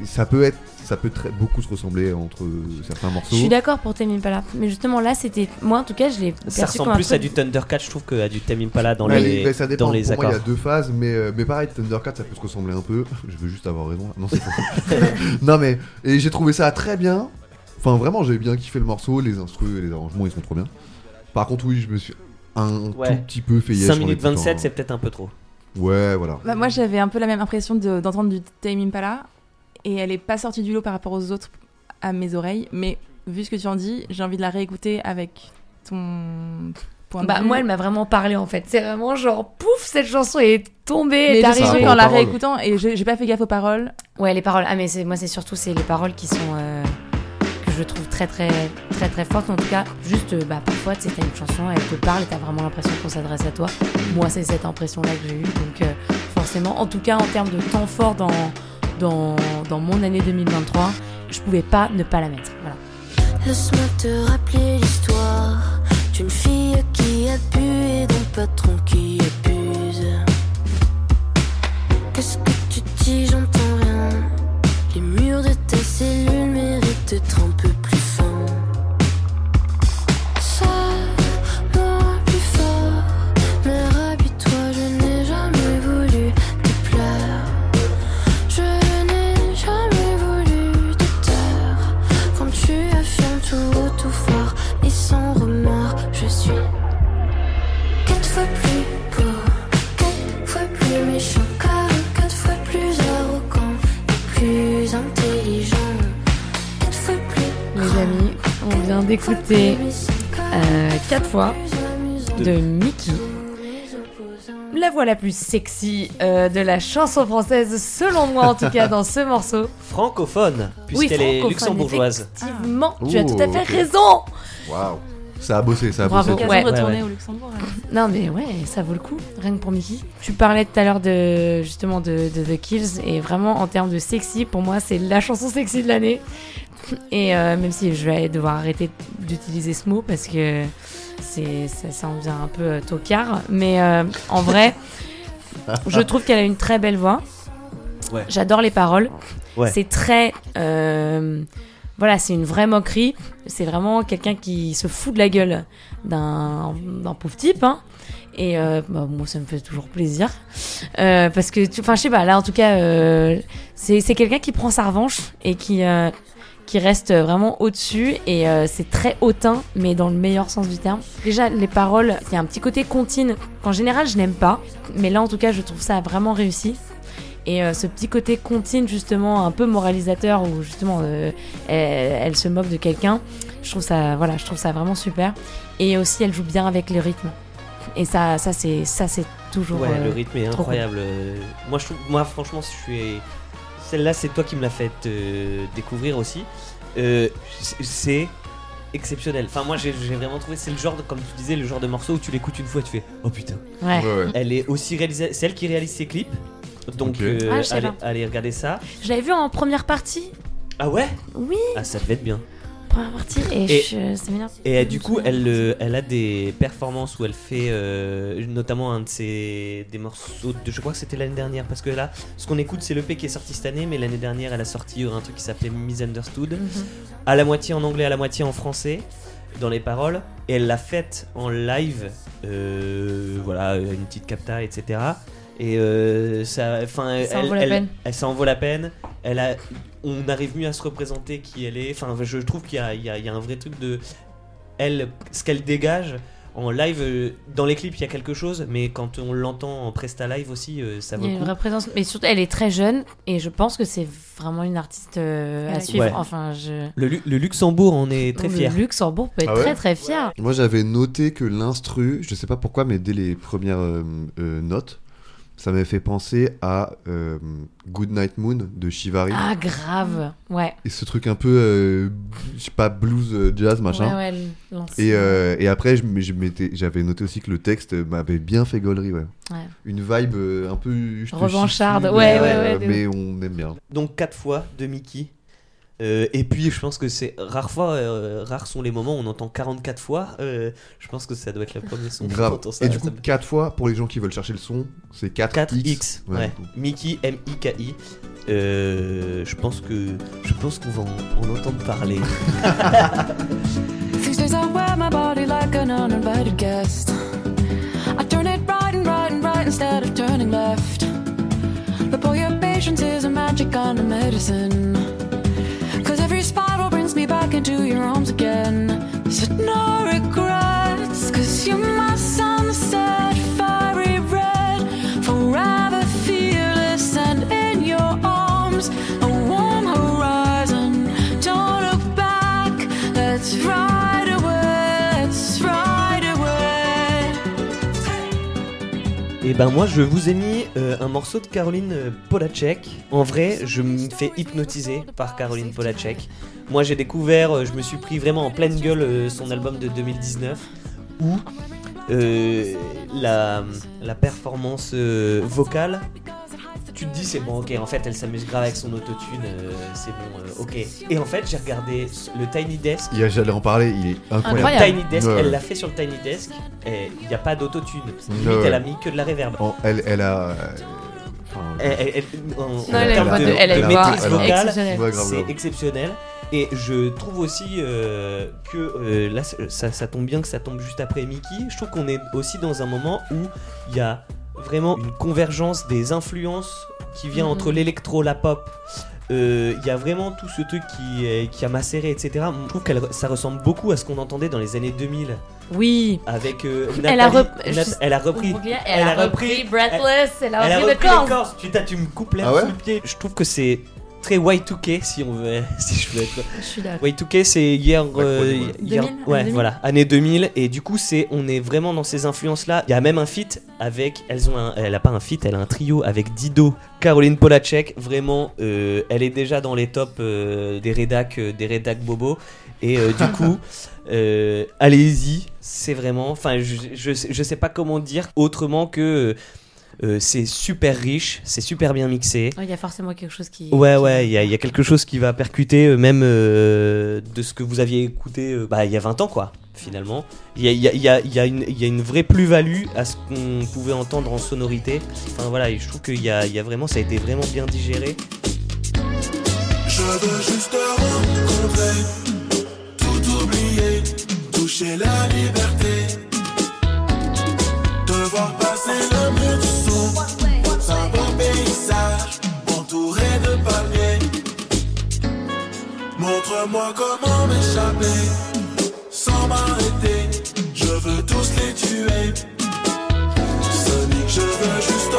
ça peut être, ça peut très, beaucoup se ressembler entre certains morceaux. Je suis d'accord pour Tame Impala, mais justement là c'était moi en tout cas je l'ai Ça perçu ressemble comme plus à du Thundercat, je trouve, qu'à du Tame Impala dans Ouais, les, mais ça dépend. dans les Pour moi, il y accords. a deux phases, mais, euh, mais pareil, Thundercat, ça peut se ressembler un peu. *laughs* Je veux juste avoir raison. là. Non, c'est *laughs* non, mais et j'ai trouvé ça très bien. Enfin, vraiment, j'ai bien kiffé le morceau, les instrus et les arrangements, ils sont trop bien. Par contre, oui, je me suis un Ouais. tout petit peu fait yesh 5 en minutes l'écoutant. 27, c'est peut-être un peu trop. Ouais, voilà. Bah, moi, j'avais un peu la même impression de- d'entendre du Tame Impala, et elle est pas sortie du lot par rapport aux autres à mes oreilles, mais vu ce que tu en dis, j'ai envie de la réécouter avec ton point de Bah vue. moi elle m'a vraiment parlé en fait. C'est vraiment genre pouf cette chanson est tombée, mais est arrivée. en la paroles. réécoutant, et j'ai pas fait gaffe aux paroles, Ouais, les paroles. Ah, mais moi, c'est surtout c'est les paroles qui sont euh, je trouve très très très très forte. En tout cas, juste euh, bah, parfois, tu sais, t'as une chanson, elle te parle et t'as vraiment l'impression qu'on s'adresse à toi. Moi, c'est cette impression-là que j'ai eue. Donc, euh, forcément, en tout cas, en termes de temps fort dans, dans, dans mon année 2023, je pouvais pas ne pas la mettre. Voilà. Laisse-moi te rappeler l'histoire d'une fille qui a pu et d'un patron qui abuse. Qu'est-ce que tu dis, j'entends rien. Les murs de ta cellule méritent. D'écouter euh, quatre fois de Mickey. La voix la plus sexy euh, de la chanson française, selon moi en tout cas, dans ce morceau. Francophone, puisqu'elle est francophone, luxembourgeoise. Effectivement, tu as tout à fait raison. Waouh. Ça a bossé, ça a Bravo. bossé. Ouais, retourner ouais. au Luxembourg. Non mais ouais, ça vaut le coup, rien que pour Mickey. Tu parlais tout à l'heure de justement de, de The Kills et vraiment en termes de sexy, pour moi c'est la chanson sexy de l'année. Et euh, même si je vais devoir arrêter d'utiliser ce mot parce que c'est ça, ça en devient un peu euh, tocard, mais euh, en vrai, *laughs* je trouve qu'elle a une très belle voix. Ouais. J'adore les paroles. Ouais. C'est très euh, voilà, c'est une vraie moquerie. C'est vraiment quelqu'un qui se fout de la gueule d'un d'un pauvre type. Hein. Et euh, bah, moi, ça me fait toujours plaisir. Euh, parce que, enfin, je sais pas, là, en tout cas, euh, c'est c'est quelqu'un qui prend sa revanche et qui, qui reste vraiment au-dessus. Et euh, c'est très hautain, mais dans le meilleur sens du terme. Déjà, les paroles, il y a un petit côté contine qu'en général, je n'aime pas. Mais là, en tout cas, je trouve ça vraiment réussi. Et euh, ce petit côté contine, justement, un peu moralisateur, où justement, euh, elle, elle se moque de quelqu'un, je trouve ça, voilà, je trouve ça vraiment super. Et aussi, elle joue bien avec le rythme. Et ça, ça c'est, ça c'est toujours. Ouais, euh, le rythme est incroyable. Euh, Moi, je trouve, moi, franchement, je suis. Celle-là, c'est toi qui me l'as fait euh, découvrir aussi. Euh, c'est exceptionnel. Enfin, moi, j'ai vraiment trouvé. C'est le genre, de, comme tu disais, le genre de morceau où tu l'écoutes une fois, et tu fais Oh putain. Ouais. Ouais, ouais. Elle est aussi réalisée. C'est elle qui réalise ses clips. Donc, euh, Ah, allez, allez regarder ça. Je l'avais vu en première partie. Ah ouais? Oui, Ah, ça devait être bien. Première partie. Et, Et- je, ça m'énerve. Et euh, du coup, elle, euh, elle a des performances où elle fait euh, notamment un de ses des morceaux de. Je crois que c'était l'année dernière parce que là, ce qu'on écoute, c'est l'EP qui est sorti cette année, mais l'année dernière, elle a sorti un truc qui s'appelait Misunderstood, Mhm. à la moitié en anglais, à la moitié en français, dans les paroles, et elle l'a faite en live, euh, voilà, une petite capta, etc. Et euh, ça, enfin, Ça en elle, vaut la elle- peine. elle- ça en vaut la peine. Elle a, on arrive mieux à se représenter qui elle est. Enfin, je trouve qu'il y a, il y a- il y a un vrai truc de elle, ce qu'elle dégage en live. euh, Dans les clips, il y a quelque chose, mais quand on l'entend en presta live aussi, euh, ça Il vaut y a le une coup. vraie présence, mais surtout elle est très jeune et je pense que c'est vraiment une artiste euh, à suivre. Ouais. Enfin, je. Le, le Luxembourg en est très Le fier. Luxembourg peut être Ah ouais très très fier. Moi j'avais noté que l'instru, je sais pas pourquoi, mais dès les premières euh, euh, notes, ça m'avait fait penser à euh, Good Night Moon de Shivari. Ah grave, ouais. Et ce truc un peu, euh, je sais pas, blues, euh, jazz, machin. Ouais, ouais, l'ancien. Et, euh, et après, j'avais noté aussi que le texte m'avait bien fait gaulerie, ouais. Ouais. Une vibe euh, un peu... Revancharde, ouais, ouais, ouais, Mais on aime bien. Donc quatre fois de Mickey. Euh, et puis je pense que c'est rare fois, euh, rares sont les moments où on entend 44 fois. Euh, je pense que ça doit être la première son. Grave. ça, et du coup, me- 4 fois, pour les gens qui veulent chercher le son, c'est 4 4X, ouais. Ouais. Mickey, M-I-K-I. Euh, je pense que je pense qu'on va en, en entendre parler. These days I wear my body like an uninvited guest. I turn it right and right and right instead of turning left. But boy, your patience is a magic kind of medicine. Into your arms again. said no regrets, cause you're my sunset, fiery red. Forever fearless and in your arms, a warm horizon. Don't look back, let's ride Et ben moi je vous ai mis euh, un morceau de Caroline euh, Polacek. En vrai, je me fais hypnotiser par Caroline Polacek. Moi j'ai découvert, euh, je me suis pris vraiment en pleine gueule son album de 2019 où la, performance vocale, tu te dis c'est bon ok en fait elle s'amuse grave avec son autotune, euh, c'est bon euh, ok. Et en fait j'ai regardé le Tiny Desk Il y a- J'allais en parler, il est incroyable. Incroyable. Tiny Desk, Ouais. elle l'a fait sur le Tiny Desk, et il n'y a pas d'autotune. Limite, Ouais. elle a mis que de la reverb. En- elle, elle a... euh, enfin, Elle, elle- elle- en- en Non, elle a une termes voix de, de- elle a de une voix maîtrise vocale, exceptionnelle. ouais, grave, c'est exceptionnel. Et je trouve aussi euh, que euh, là, ça, ça tombe bien que ça tombe juste après Mickey. Je trouve qu'on est aussi dans un moment où il y a vraiment une convergence des influences qui vient Mhm. entre l'électro, la pop. Euh, Il y a vraiment tout ce truc qui, est- qui a macéré, etc. Je trouve que ça ressemble beaucoup à ce qu'on entendait dans les années 2000 Oui. avec euh, Elle a Nathalie- rep- Nat- je- elle a repris. Elle, a repris Breathless, elle a Elle a repris Corrs. corses. Tu, tu me coupes l'air Ah ouais sous le pied. Je trouve que c'est très Y2K si on veut, *laughs* si je veux être. Je suis d'accord. Y2K c'est hier, euh, ouais. hier- 2000, ouais, année 2000. voilà, année 2000 et du coup c'est, on est vraiment dans ces influences là. Il y a même un feat avec, elles ont, un- elle a pas un feat, elle a un trio avec Dido, Caroline Polacek. Vraiment, euh, elle est déjà dans les tops euh, des rédacs, euh, des rédacs bobo et euh, du coup. *laughs* euh, allez-y, c'est vraiment. Enfin, je, je, je sais pas comment dire autrement que euh, c'est super riche, c'est super bien mixé. Ouais, Il y a forcément quelque chose qui. Ouais, qui- ouais, il y, a- il y a quelque chose qui va percuter, euh, même euh, de ce que vous aviez écouté euh, bah, il y a 20 ans, quoi, finalement. Il y a, il y a- il y a- il y a une- il y a une vraie plus-value à ce qu'on pouvait entendre en sonorité. Enfin, voilà, et je trouve qu'il y a, il y a vraiment, ça a été vraiment bien digéré. Je veux juste te rencontrer, tout oublier, toucher la liberté. Te voir passer le mur un beau paysage, entouré de palmiers. Montre-moi comment m'échapper, sans m'arrêter. Je veux tous les tuer. Sonic, je veux juste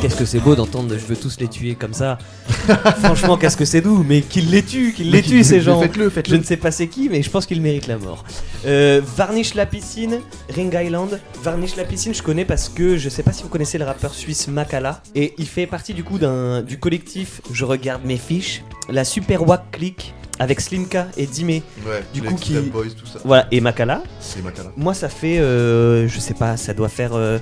Qu'est-ce que c'est beau d'entendre Je veux tous les tuer comme ça. *laughs* Franchement, qu'est-ce que c'est doux, mais qu'ils les tuent, qu'ils les tuent, ces gens. Faites-le, Je faites-le. ne sais pas c'est qui, mais je pense qu'il mérite la mort. Euh, Varnish la piscine, Ring Island. Varnish la piscine, je connais parce que je sais pas si vous connaissez le rappeur suisse Makala. Et il fait partie du coup d'un du collectif Je regarde mes fiches, la Super Wack Click avec Slimka et Dime. Ouais, Du les coup, qui- Boys, tout ça. Voilà, et Makala. C'est Makala. Moi, ça fait, euh, je sais pas, ça doit faire euh,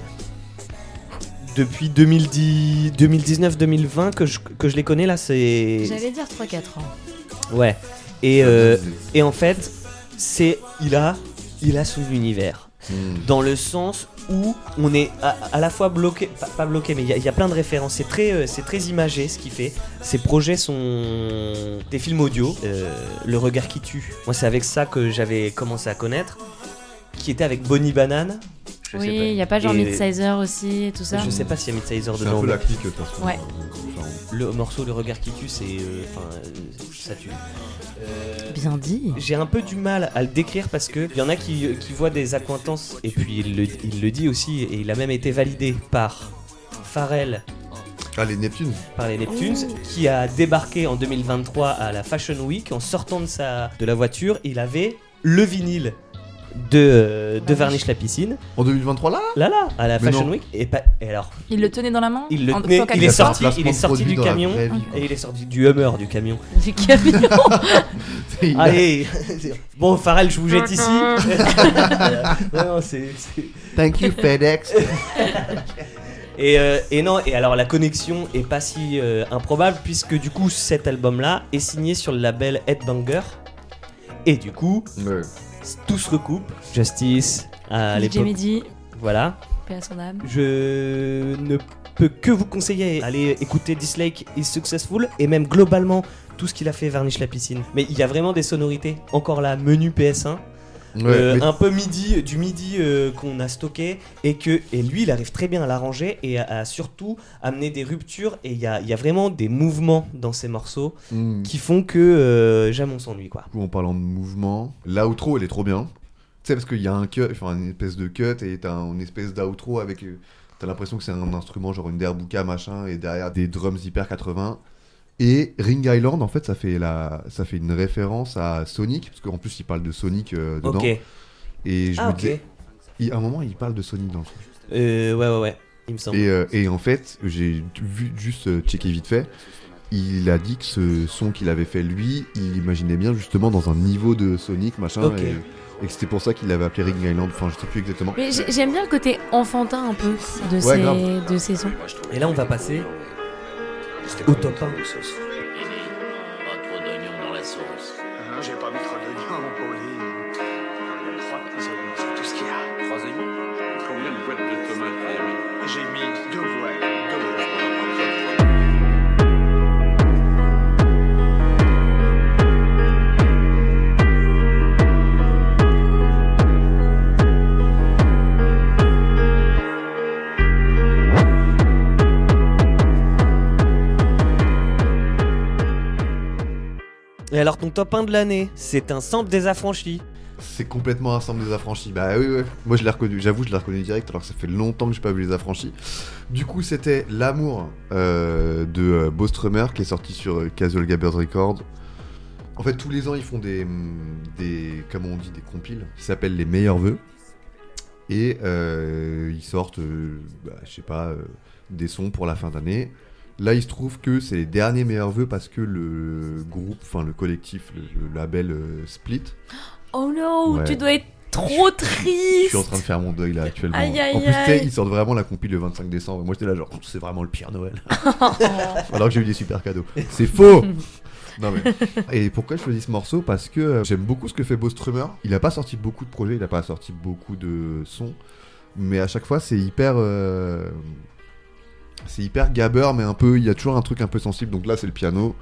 depuis 2010, 2019-2020 que je, que je les connais là. C'est J'allais dire 3-4 ans. ouais. Et euh, et en fait, c'est il a il a son univers Hmm. dans le sens où on est à, à la fois bloqué, pas, pas bloqué, mais il y, a- il y a plein de références. C'est très, euh, c'est très imagé ce qu'il fait. Ses projets sont des films audio. euh, le regard qui tue. Moi, c'est avec ça que j'avais commencé à connaître. Qui était avec Bonnie Banane. Je sais Oui, il n'y a pas genre Et Midsizer aussi et tout ça. Je sais pas s'il y a Midsizer C'est dedans. un peu la clique, de toute façon. Ouais. Le morceau Le regard qui tue, c'est. euh, Enfin, euh, ça tue. Euh, Bien dit. j'ai un peu du mal à le décrire parce que il y en a qui, qui voient des accointances et puis il le, il le dit aussi et il a même été validé par Pharrell Ah, les Neptunes. par les Neptunes qui a débarqué en 2023 à la Fashion Week en sortant de sa de la voiture il avait le vinyle de, euh, de Varnish la piscine En 2023, là là là à la Mais Fashion non. Week et, pas, et alors Il le tenait dans la main Il le En- tenait, il est sorti, il est sorti du camion Dans la vraie vie, quoi. et il est sorti du Hummer du camion Du camion. *laughs* Il a- allez *laughs* bon Pharrell je vous jette ici *laughs* non, non, c'est c'est- Thank you, FedEx. Et, euh, et non, et alors la connexion est pas si euh, improbable puisque du coup cet album-là est signé sur le label Headbanger. Et du coup, Ouais. Tout se recoupe. Justice, à l'époque. Mehdi, Voilà. paix à son âme. Je ne peux que vous conseiller aller écouter Dislike is Successful et même globalement tout ce qu'il a fait Varnish la piscine. Mais il y a vraiment des sonorités. Encore là, menu PS1. Ouais, Euh, mais- un peu midi, du midi euh, qu'on a stocké et que et lui il arrive très bien à l'arranger et à, à surtout amener des ruptures et il y a, y a vraiment des mouvements dans ces morceaux Hmm. qui font que euh, jamais on s'ennuie quoi. En parlant de mouvement, l'outro elle est trop bien. Tu sais, parce qu'il y a un cut, enfin une espèce de cut et t'as une espèce d'outro avec. euh, T'as l'impression que c'est un instrument, genre une derbuka machin, et derrière des drums hyper 80. Et Ring Island, en fait, ça fait, la... ça fait une référence à Sonic, parce qu'en plus il parle de Sonic euh, dedans. Ok. Et je Ah me disais, il- à un moment il parle de Sonic dans le truc. Euh, ouais ouais ouais. Il me semble. Et, euh, et en fait, j'ai vu juste euh, checker vite fait. Il a dit que ce son qu'il avait fait lui, il imaginait bien justement dans un niveau de Sonic machin. Ok. Et, et que c'était pour ça qu'il l'avait appelé Ring Island. Enfin, je sais plus exactement. Mais j'ai- j'aime bien le côté enfantin un peu de, Ouais, ces, grave. de ces sons. Et là on va passer au top 1 de l'année, c'est un sample des affranchis. C'est complètement ensemble des affranchis. Bah oui, oui. Moi je l'ai reconnu, j'avoue, je l'ai reconnu direct alors que ça fait longtemps que j'ai pas vu les affranchis. Du coup, c'était L'amour euh, de euh, Beau Strummer qui est sorti sur euh, Casual Gabbers Records. En fait, tous les ans, ils font des, hum, des comment on dit, des compiles qui s'appellent les meilleurs vœux. Et euh, ils sortent, euh, bah, je sais pas, des sons pour la fin d'année. Là, il se trouve que c'est les derniers meilleurs vœux parce que le groupe, enfin le collectif, le, le label euh, Split, Oh non, Ouais. tu dois être trop je triste. suis en train de faire mon deuil là actuellement. Aïe, aïe, en plus, aïe. ils sortent vraiment la compile le 25 décembre. Moi, j'étais là, genre, c'est vraiment le pire Noël. *laughs* Alors que j'ai eu des super cadeaux. C'est faux Non mais. Et pourquoi je choisis ce morceau? Parce que euh, j'aime beaucoup ce que fait Beau Strummer. Il a pas sorti beaucoup de projets, il a pas sorti beaucoup de sons. Mais à chaque fois, c'est hyper. euh, C'est hyper gabber, mais un peu. Il y a toujours un truc un peu sensible. Donc là, c'est le piano.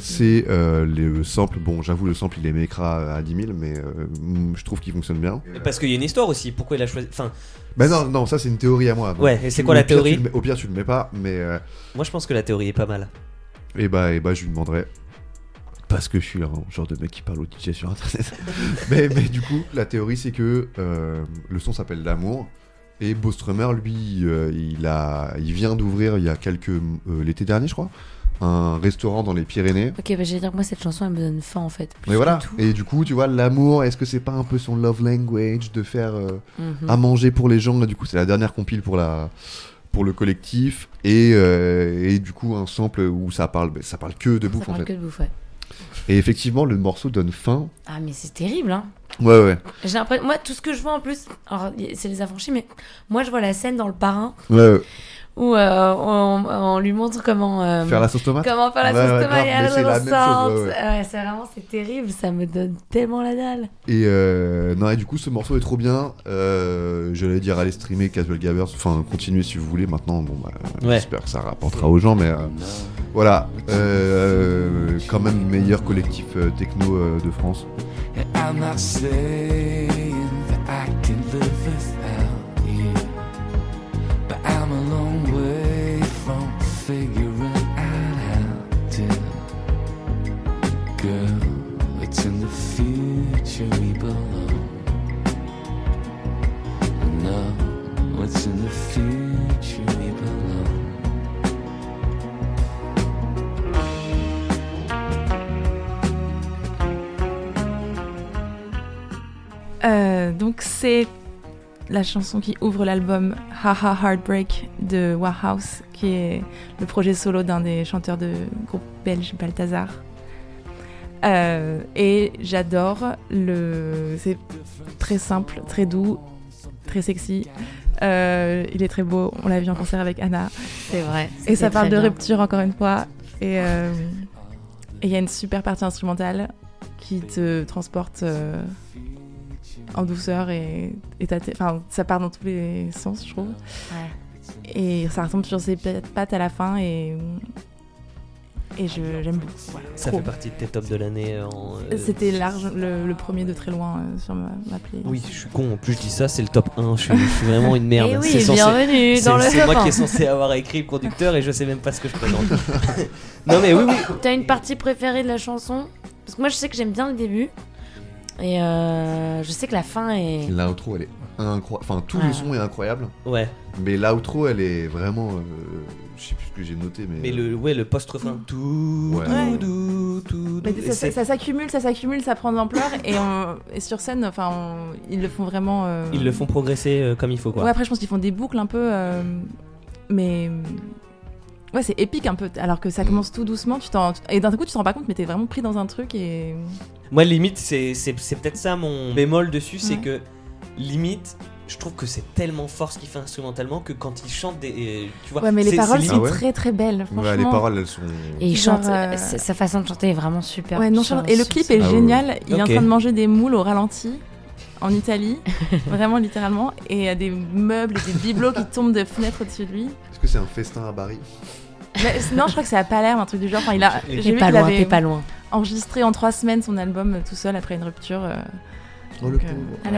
C'est euh, le sample. Bon, j'avoue, le sample, il est mécra à 10 000, mais euh, je trouve qu'il fonctionne bien. Parce qu'il y a une histoire aussi. Pourquoi il a choisi. Enfin, Bah non, non, ça c'est une théorie à moi. Donc, Ouais, et c'est quoi la pire, théorie mets- Au pire, tu le mets pas, mais. euh, moi je pense que la théorie est pas mal. Et bah, et bah, je lui demanderai. Parce que je suis un genre de mec qui parle au DJ sur internet. *laughs* mais, mais du coup, la théorie c'est que euh, le son s'appelle L'amour. Et Beau Strummer, lui, euh, il, a, il vient d'ouvrir il y a quelques. euh, l'été dernier, je crois, un restaurant dans les Pyrénées. Ok, bah j'allais dire que moi cette chanson elle me donne faim en fait. Mais voilà. tout. Et du coup, tu vois, l'amour, est-ce que c'est pas un peu son love language de faire euh, Mhm. à manger pour les gens. Là, du coup, c'est la dernière compile pour la pour le collectif et, et du coup un sample où ça parle ça parle que de Ça bouffe en parle fait. que de bouffe, ouais. Et effectivement, le morceau donne faim. Ah mais c'est terrible hein. Ouais ouais. J'ai l'impression, moi tout ce que je vois en plus, alors c'est les affranchis, mais moi je vois la scène dans le parrain Ouais, ouais. Où euh, on, on lui montre comment euh, Faire la sauce tomate. comment faire la sauce ouais, tomate grave, et la chose, ouais, ouais. Ouais, c'est vraiment c'est terrible, ça me donne tellement la dalle. Et euh, non et du coup ce morceau est trop bien. Euh, J'allais dire aller streamer Casual Gabbers. Enfin continuez si vous voulez. Maintenant bon bah, Ouais. j'espère que ça rapportera aux gens mais euh, voilà Euh, quand même meilleur collectif euh, techno euh, de France. And I'm not saying that I can live la chanson qui ouvre l'album Haha Heartbreak de Warhouse, qui est le projet solo d'un des chanteurs de groupe belge Balthazar. Euh, et j'adore le. C'est très simple, très doux, très sexy. Euh, il est très beau. On l'a vu en concert avec Anna. C'est vrai. Et ça parle de bien. rupture encore une fois. Et euh, et il y a une super partie instrumentale qui te transporte en douceur et, et enfin, ça part dans tous les sens, je trouve. Ouais. Et ça retombe sur ses pa- pattes à la fin et, et je- j'aime beaucoup. Voilà, Ça trop. fait partie de tes tops de l'année en. euh, C'était large, le, le premier de très loin euh, sur ma, ma playlist. Oui, je suis con. En plus, je dis ça, c'est le top 1. Je suis, je suis vraiment une merde. Eh oui, C'est censé- bienvenue dans le c'est moi qui est 1. censé avoir écrit le conducteur et je sais même pas ce que je présente. *laughs* non mais oui, oui. T'as une partie préférée de la chanson? Parce que moi je sais que j'aime bien le début. Et euh, je sais que la fin est. L'outro elle est incroyable. Enfin tout Ouais. le son est incroyable. Ouais. Mais l'outro elle est vraiment. euh, Je sais plus ce que j'ai noté mais. Mais le, ouais, le post-refrain. Tout, Ouais. tout, tout, tout, Mais tout. ça, s'accumule, ça s'accumule, ça prend de l'ampleur et, on- et sur scène, enfin, on- ils le font vraiment. euh, Ils le font progresser euh, comme il faut, quoi. Ouais, après, je pense qu'ils font des boucles un peu. euh, mais. Ouais, c'est épique un peu. Alors que ça Mm. commence tout doucement, tu t'en- et d'un coup, tu te rends pas compte, mais t'es vraiment pris dans un truc et. Moi, limite, c'est c'est- c'est peut-être ça mon bémol dessus, c'est Ouais. que limite, je trouve que c'est tellement fort ce qu'il fait instrumentalement que quand il chante des. Tu vois, Ouais, mais les c'est- paroles c'est sont Ah ouais très très belles. Franchement. Ouais, les paroles elles sont. Et il Genre, chante. euh, sa- Sa façon de chanter est vraiment super. Ouais, non, et le clip est Ah ouais. génial. Il est en Ok. train de manger des moules au ralenti en Italie, *laughs* vraiment littéralement, et il y a des meubles et des bibelots qui tombent de fenêtres au-dessus de lui. Est-ce que c'est un festin à Paris Mais, non, je crois que c'est à Palerme, un truc du genre. Enfin, il a, T'es j'ai T'es vu pas qu'il loin, avait t'es pas loin. enregistré en trois semaines son album euh, tout seul après une rupture. euh, Oh, le euh,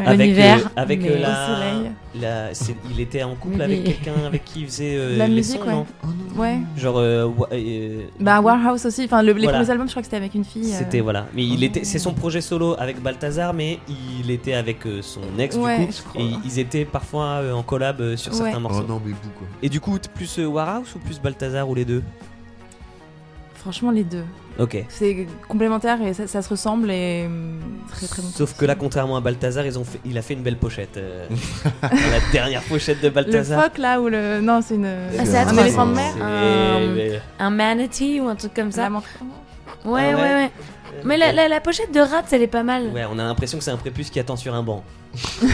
Avec, euh, avec mais euh, au la, soleil. la- c'est- il était en couple avec quelqu'un avec qui il faisait euh, La les musique, sons, ouais. non Oh non. Ouais. Genre euh, wa- euh, Bah Warehouse aussi. Enfin, le- les Voilà. premiers albums, je crois que c'était avec une fille. euh, C'était voilà, mais il était, c'est son projet solo avec Balthazar, mais il était avec euh, son ex Ouais, du coup, je crois. et ils étaient parfois euh, en collab euh, sur Ouais. certains Oh morceaux. non, mais bou quoi. Et du coup, plus euh, Warhouse ou plus Balthazar ou les deux? Franchement, les deux. Ok. C'est complémentaire et ça, ça se ressemble et hum, très très bon. Sauf que là, contrairement à Balthazar, ils ont fait, il a fait une belle pochette. euh, *laughs* la dernière pochette de Le Balthazar. phoque là ou le. Non, c'est une. Ah, c'est un atroce. éléphant de mer. C'est- Un- mais- Un manatee ou un truc comme ça. La man- Ouais, Ah ouais, ouais. ouais. Mais la, la- la pochette de Rat, elle est pas mal. Ouais, on a l'impression que c'est un prépuce qui attend sur un banc. *laughs* Si,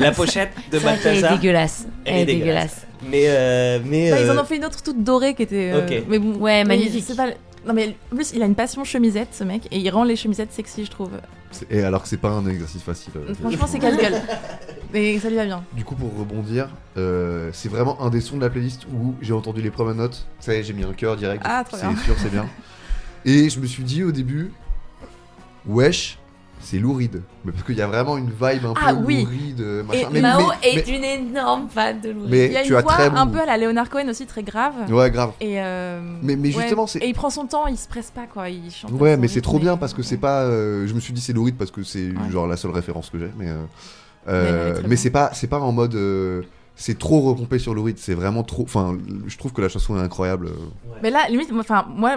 la pochette de C'est vrai qu'elle est Balthazar. dégueulasse. Elle Elle, est est dégueulasse. Mais, euh, mais Bah, ils en euh, ont fait une autre toute dorée qui était. euh, Ok. Mais bon, Ouais, mais magnifique. c'est pas. Non mais en plus il a une passion chemisette ce mec et il rend les chemisettes sexy je trouve. C'est- Et alors que c'est pas un exercice facile. euh, Franchement c'est casse-gueule. *laughs* mais ça lui va bien. Du coup, pour rebondir, euh, c'est vraiment un des sons de la playlist où j'ai entendu les premières notes. Ça y est, j'ai mis un cœur direct. Ah, trop c'est bien. sûr, c'est bien. Et je me suis dit au début, wesh, c'est louride. Mais parce qu'il y a vraiment une vibe un Ah, peu oui. louride, euh, machin. Et mais, Mao mais- est mais- une énorme fan de Lou Reed. mais il y a tu une as voix très un peu à la Leonard Cohen aussi très grave. Ouais, grave. Et, euh, Mais- mais ouais. justement, c'est- Et il prend son temps, il se presse pas quoi. Il chante Ouais, mais c'est trop bien parce que c'est pas. euh, je me suis dit c'est louride parce que c'est Ouais. genre la seule référence que j'ai, mais. euh, Mais euh, c'est pas, c'est pas en mode. euh, c'est trop repompé sur louride, c'est vraiment trop. Enfin, je trouve que la chanson est incroyable. Mais là, limite, moi, enfin, moi,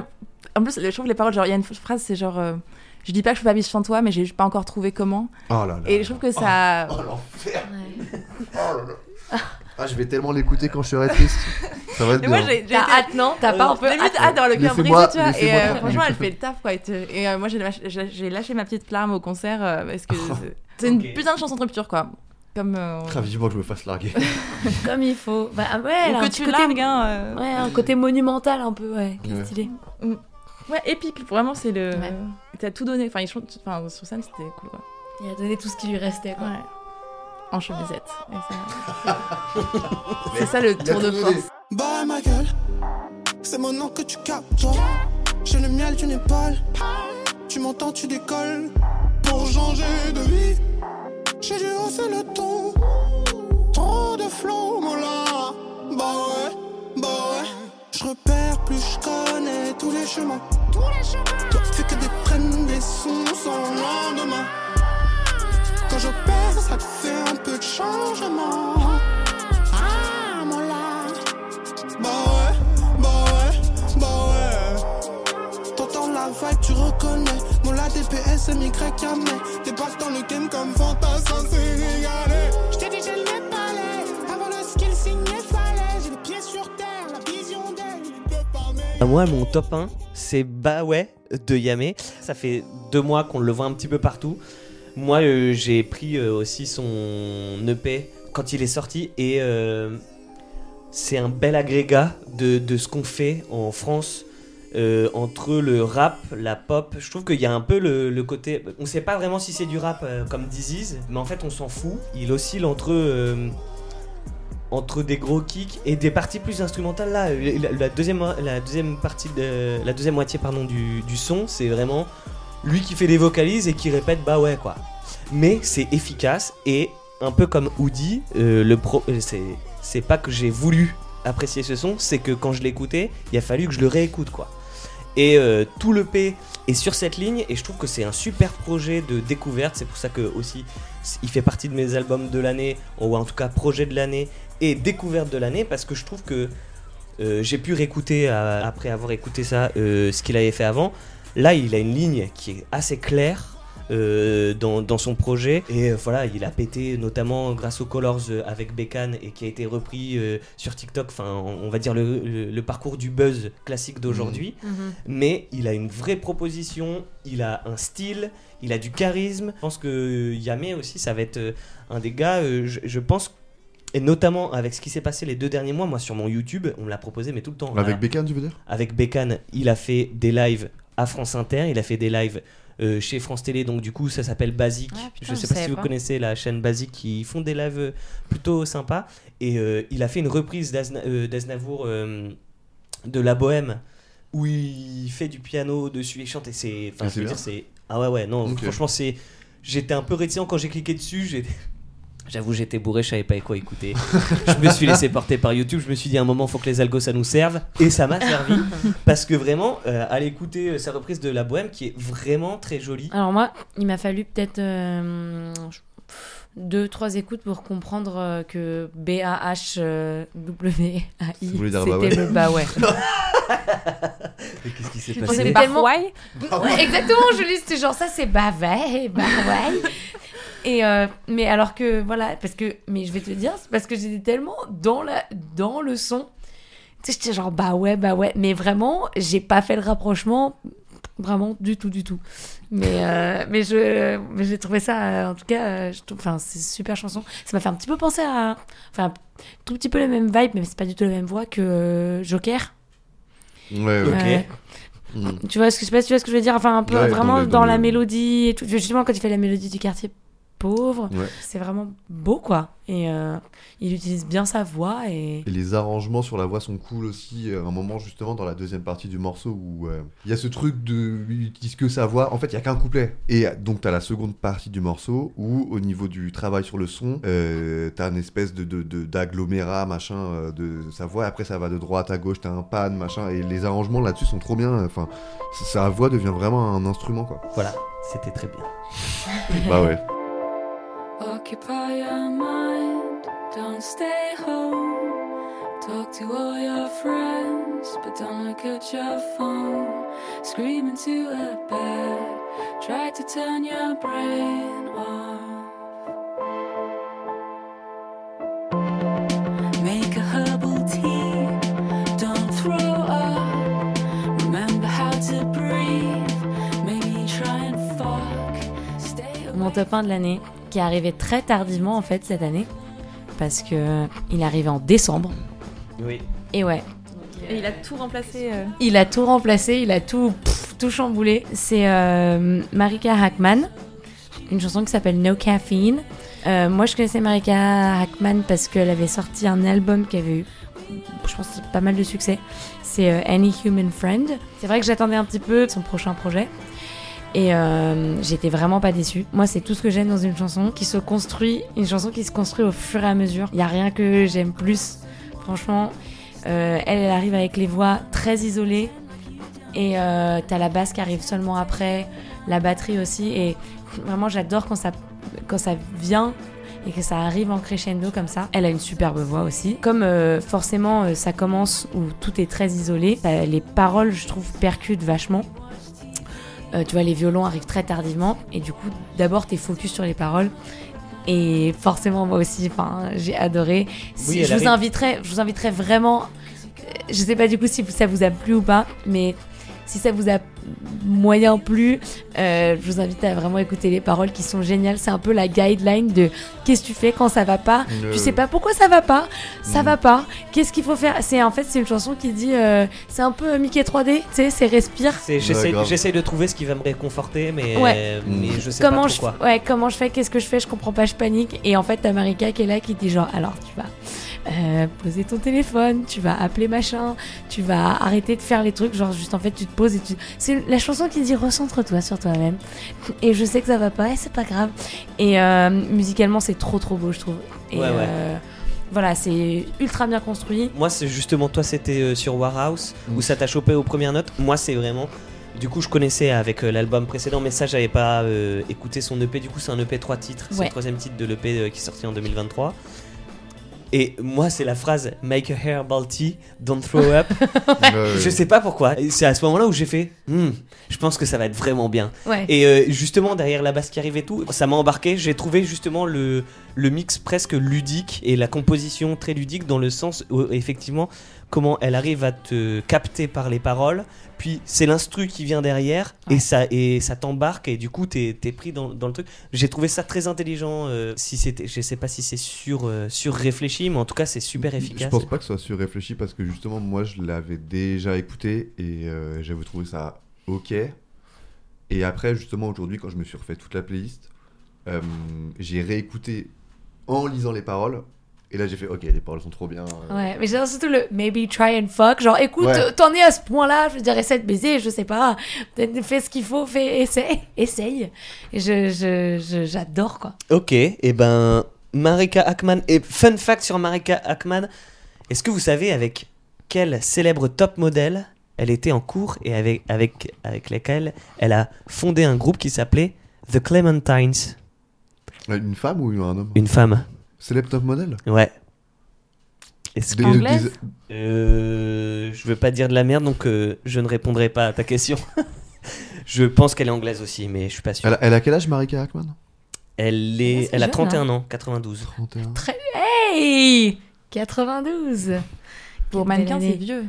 en plus, je trouve les paroles, genre, il y a une phrase, c'est genre, euh, je dis pas que je suis pas biche sans toi, mais j'ai pas encore trouvé comment. Oh là là. Et je trouve que ça. Oh l'enfer. Ouais. Oh là là. Ah, je vais tellement l'écouter quand je serai triste. Ça va être Et moi, bien. j'ai j'ai hâte, non T'as pas un peu Limite hâte hâte d'avoir le cœur brisé, tu vois. Et euh, franchement, elle fait le taf, quoi. Et, euh, moi, j'ai lâché, ma petite larme au concert euh, parce que *laughs* c'est- une putain de chanson de rupture, quoi. Comme. euh, Très vivement que je me fasse larguer. *laughs* Comme il faut. Bah ouais, ou un que tu côté... largues, hein. euh, Ouais, un côté monumental un peu, ouais. qui est Ouais. stylé. Ouais, épique. Vraiment, c'est le. Ouais. T'as tout donné. Enfin, ils chantent- enfin, sur scène, c'était cool, quoi. Il a donné tout ce qui lui restait, quoi. Ouais. En chemisette. Ça- *laughs* C'est ça le Il tour de force. Bah ma gueule, c'est mon nom que tu captes. J'ai le miel d'une épaule. Tu m'entends, tu décolles. Pour changer de vie, j'ai dû hausser le ton. Trop de flow, là. Bah ouais, bah ouais. Je repère plus, je connais tous les chemins. Tous les chemins. Toi, fais que des traînes, des sons sans lendemain. Quand j'opère, ça te fait un peu de changement. Ah, mon là. Bah ouais, bah ouais, bah ouais. T'entends la vibe, tu reconnais. Mon la DPS, MY, jamais. Débarque dans le game comme fantassin sénégalais. J't'ai dit, Moi, mon top 1, c'est Bah ouais de Yamé. Ça fait deux mois qu'on le voit un petit peu partout. Moi, euh, j'ai pris euh, aussi son EP quand il est sorti et euh, c'est un bel agrégat de, ce qu'on fait en France. euh, entre le rap, la pop, je trouve qu'il y a un peu le, côté. On sait pas vraiment si c'est du rap euh, comme Disease, mais en fait on s'en fout. Il oscille entre euh, entre des gros kicks et des parties plus instrumentales. Là la, deuxième la deuxième partie de la deuxième moitié pardon du, du son c'est vraiment lui qui fait des vocalises et qui répète bah ouais quoi. Mais c'est efficace et un peu comme Woody euh, le pro euh, c'est c'est pas que j'ai voulu apprécier ce son c'est que quand je l'écoutais il a fallu que je le réécoute quoi. Et euh, tout le P est sur cette ligne et je trouve que c'est un super projet de découverte. C'est pour ça que aussi il fait partie de mes albums de l'année ou en tout cas projet de l'année et découverte de l'année parce que je trouve que euh, j'ai pu réécouter euh, après avoir écouté ça euh, ce qu'il avait fait avant. Là, il a une ligne qui est assez claire euh, dans, dans son projet et voilà, il a pété notamment grâce aux Colors avec Bécane et qui a été repris sur TikTok. Enfin, on on va dire le, le- le parcours du buzz classique d'aujourd'hui mais il a une vraie proposition, il a un style, il a du charisme. Je pense que Yamé aussi, ça va être un des gars, je, je pense, et notamment avec ce qui s'est passé les deux derniers mois, moi sur mon YouTube, on me l'a proposé, mais tout le temps. Avec. Bécane, tu veux dire? Avec Bécane, il a fait des lives à France Inter, il a fait des lives euh, chez France Télé, donc du coup ça s'appelle Basique. Ah, putain, je sais je pas si vous pas. connaissez la chaîne Basique qui font des lives euh, plutôt sympas. Et euh, il a fait une reprise d'Azna- euh, d'Aznavour euh, de La Bohème où il fait du piano dessus et chante. Et c'est. Enfin, Ah, je c'est veux bien. dire, c'est. Ah ouais, ouais, non, franchement, c'est. j'étais un peu réticent quand j'ai cliqué dessus. j'ai- J'avoue, j'étais bourré, je savais pas quoi écouter. je me suis laissé porter par YouTube. Je me suis dit à un moment, faut que les algos ça nous serve. Et ça m'a servi. parce que vraiment, euh, aller écouter euh, sa reprise de La Bohème qui est vraiment très jolie. Alors moi, il m'a fallu peut-être euh, deux, trois écoutes pour comprendre euh, que B-A-H-W-A-I, Vous voulez dire c'était bah le bah ouais. *laughs* Et qu'est-ce qui s'est passé Bah tellement- ouais. Ouais, exactement, je lis, c'était genre ça, c'est bah ouais, bah ouais. Et euh, mais alors que voilà, parce que mais je vais te dire, c'est parce que j'étais tellement dans la dans le son, tu sais, j'étais genre bah ouais, bah ouais, mais vraiment, j'ai pas fait le rapprochement vraiment du tout, du tout. Mais euh, mais je mais j'ai trouvé ça, euh, en tout cas, enfin c'est une super chanson. Ça m'a fait un petit peu penser à, enfin tout petit peu la même vibe, mais c'est pas du tout la même voix que Joker. Ouais. Ok. Mm. Tu vois ce que je sais pas si tu vois ce que je veux dire enfin un peu Ouais, vraiment dans dans, le- dans la mélodie et tout justement quand il fait la mélodie du quartier pauvre Ouais. c'est vraiment beau quoi et euh, il utilise bien sa voix et Et les arrangements sur la voix sont cool aussi. À un moment, justement, dans la deuxième partie du morceau, où euh, il y a ce truc de. Il utilise que sa voix. En fait, il y a qu'un couplet. Et donc, t'as la seconde partie du morceau, où, au niveau du travail sur le son, euh, t'as une espèce de, de, de- d'agglomérat, machin, euh, de sa voix. Après, ça va de droite à gauche, t'as un pan, machin. Et les arrangements là-dessus sont trop bien. Enfin, sa voix devient vraiment un instrument, quoi. Voilà, c'était très bien. bah ouais. Occupy your mind, don't stay home. Talk to all your friends, but don't look at your phone. Scream into a bed, try to turn your brain off. Make a herbal tea, don't throw up. Remember how to breathe, maybe try and fuck. Stay mon top 1 de l'année qui est arrivé très tardivement en fait cette année parce que il est arrivé en décembre Oui. et ouais Et il a tout remplacé. euh. il a tout remplacé il a tout pff, tout chamboulé c'est euh, Marika Hackman une chanson qui s'appelle No Caffeine Euh, moi je connaissais Marika Hackman parce qu'elle avait sorti un album qui avait eu je pense pas mal de succès c'est euh, Any Human Friend c'est vrai que j'attendais un petit peu son prochain projet et euh, j'étais vraiment pas déçue. Moi, c'est tout ce que j'aime dans une chanson qui se construit, une chanson qui se construit au fur et à mesure. Il y a rien que j'aime plus. Franchement, euh, elle, elle arrive avec les voix très isolées et euh, t'as la basse qui arrive seulement après, la batterie aussi. Et vraiment, j'adore quand ça, quand ça vient et que ça arrive en crescendo comme ça. Elle a une superbe voix aussi. Comme euh, forcément ça commence où tout est très isolé, ça- les paroles, je trouve, percutent vachement. Euh, tu vois, les violons arrivent très tardivement et du coup, d'abord, t'es focus sur les paroles. Et forcément, moi aussi, j'ai adoré. Si- Oui, je, vous arrive. inviterais, je vous vraiment. euh, Je sais pas du coup si ça vous a plu ou pas, mais si ça vous a moyen plu, euh, je vous invite à vraiment écouter les paroles qui sont géniales. C'est un peu la guideline de qu'est-ce que tu fais quand ça va pas. Tu sais pas pourquoi ça va pas, ça Mm. va pas. Qu'est-ce qu'il faut faire? C'est en fait c'est une chanson qui dit euh, c'est un peu Mickey 3D, tu sais, c'est respire. J'essaie de trouver ce qui va me réconforter, mais, Ouais. mais je sais comment pas je, pourquoi. ouais, comment je fais, qu'est-ce que je fais, je comprends pas, je panique. Et en fait, t'as Marika qui est là qui dit genre, alors tu vas euh, poser ton téléphone, tu vas appeler machin, tu vas arrêter de faire les trucs, genre juste en fait tu te poses et tu. C'est la chanson qui dit recentre-toi sur toi-même. Et je sais que ça va pas, et c'est pas grave. Et euh, musicalement, c'est trop trop beau, je trouve. Et Ouais, ouais. euh, voilà, c'est ultra bien construit. Moi, c'est justement, toi, c'était euh, sur Warhouse, où ça t'a chopé aux premières notes. Moi, c'est vraiment. Du coup, je connaissais avec l'album précédent, mais ça, j'avais pas euh, écouté son EP. Du coup, c'est un EP 3 titres. C'est le troisième titre de l'EP euh, qui est sorti en 2023. Et moi, c'est la phrase Make a herbal tea, don't throw up. *laughs* Je sais pas pourquoi. C'est à ce moment-là où j'ai fait Hmm, Je pense que ça va être vraiment bien. Ouais. Et euh, justement, derrière la basse qui arrive et tout, ça m'a embarqué. J'ai trouvé justement le, le mix presque ludique et la composition très ludique dans le sens où, effectivement, comment elle arrive à te capter par les paroles. Puis c'est l'instru qui vient derrière Ouais. et ça, et ça t'embarque et du coup, t'es es pris dans, dans le truc. J'ai trouvé ça très intelligent. euh, si c'était, je sais pas si c'est sur, euh, sur réfléchi, mais en tout cas, c'est super efficace. Je pense pas que ce soit surréfléchi parce que justement, moi, je l'avais déjà écouté et euh, j'avais trouvé ça ok. Et après, justement, aujourd'hui, quand je me suis refait toute la playlist, euh, j'ai réécouté en lisant les paroles Et là, j'ai fait, ok, les paroles sont trop bien. euh. Ouais, mais j'adore surtout le maybe try and fuck. Genre, écoute, Ouais. t'en es à ce point-là, je veux dire, essaie de baiser, je sais pas. Peut-être fais ce qu'il faut, fais, essaye. *laughs* essaye. Et je, je, je- j'adore, quoi. Ok, et ben Marika Ackman. Et fun fact sur Marika Ackman, est-ce que vous savez avec quel célèbre top modèle elle était en cours et avec, avec, avec lesquels elle a fondé un groupe qui s'appelait The Clementines? Euh, Une femme ou un homme? Une femme. Célèbre top modèle Ouais. Est-ce que- Des- Anglaise des- Euh, je veux pas dire de la merde, donc euh, je ne répondrai pas à ta question. *laughs* je pense qu'elle est anglaise aussi, mais je suis pas sûr. Elle, a- elle a quel âge, Marika Ackman Elle, est, Ouais, c'est elle a jeune, 31 hein. ans, 92. 31. Très... Hey 92 Pour Quelle mannequin, belle c'est année. vieux.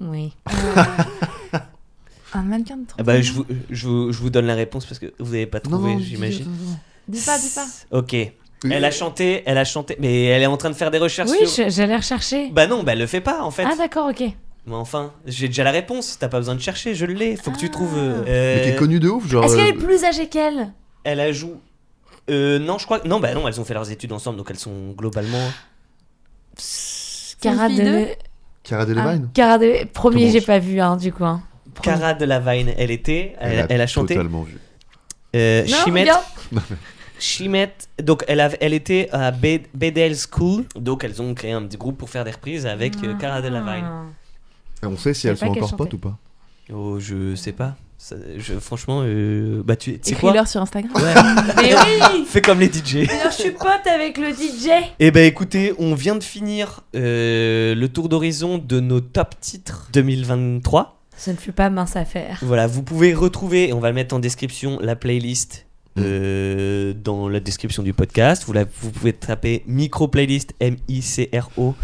Oui. *laughs* Un mannequin de 30 Ah bah, je, vous, je, vous, je vous donne la réponse parce que vous n'avez pas trouvé, non, j'imagine. Dis pas, dis pas. Ok. Elle a chanté, elle a chanté, mais elle est en train de faire des recherches Oui, sur... j'allais rechercher. Bah non, bah elle le fait pas en fait. Ah, d'accord, ok. mais enfin, j'ai déjà la réponse, t'as pas besoin de chercher, je l'ai, faut que tu Ah. trouves... euh, Mais qui est euh, connue de ouf, genre. Est-ce qu'elle est euh, plus âgée qu'elle? Elle a joué... Euh, non, je crois... Non, bah non, elles ont fait leurs études ensemble, donc elles sont globalement... Cara de... de- Cara Delevingne Cara de... Premier, j'ai pas vu, hein, du coup. hein. Premier. Cara de la Vine, elle était, elle, elle a chanté. Totalement vu. Euh, Non, Chimette, *laughs* Chimette, donc elle, a, elle était à Bed- Bedell School, donc elles ont créé un petit groupe pour faire des reprises avec euh, Cara Delevingne. Ah. Et on sait si elles sont encore potes ou pas Oh, je sais pas. Ça- je, franchement, euh, bah tu sais quoi Écris-leur sur Instagram. Ouais. *laughs* Mais oui *laughs* Fais comme les DJ. Alors, je suis pote avec le DJ. Eh ben écoutez, on vient de finir euh, le tour d'horizon de nos top titres 2023. Ce ne fut pas mince affaire. Voilà, vous pouvez retrouver, et on va le mettre en description, la playlist euh, dans la description du podcast. Vous, la- vous pouvez taper micro playlist, M-I-C-R-O,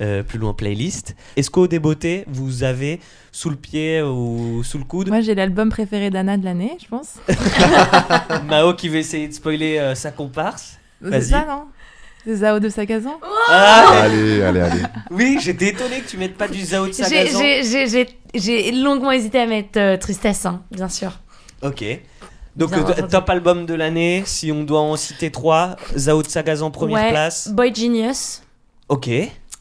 euh, plus loin playlist. Esco des beautés, vous avez sous le pied ou sous le coude? Moi, j'ai l'album préféré d'Anna de l'année, je pense. *laughs* Mao qui veut essayer de spoiler euh, sa comparse. C'est Vas-y. ça, non? C'est Zao de Sagazan? Ah, Allez, allez, allez. oui, j'étais étonné que tu mettes pas du Zao de Sagazan. J'ai longuement hésité à mettre euh, Tristesse, hein, bien sûr. Ok. Donc, euh, entendu. top album de l'année, si on doit en citer trois, Zao de Sagazan première Ouais, place. Boy Genius. Ok.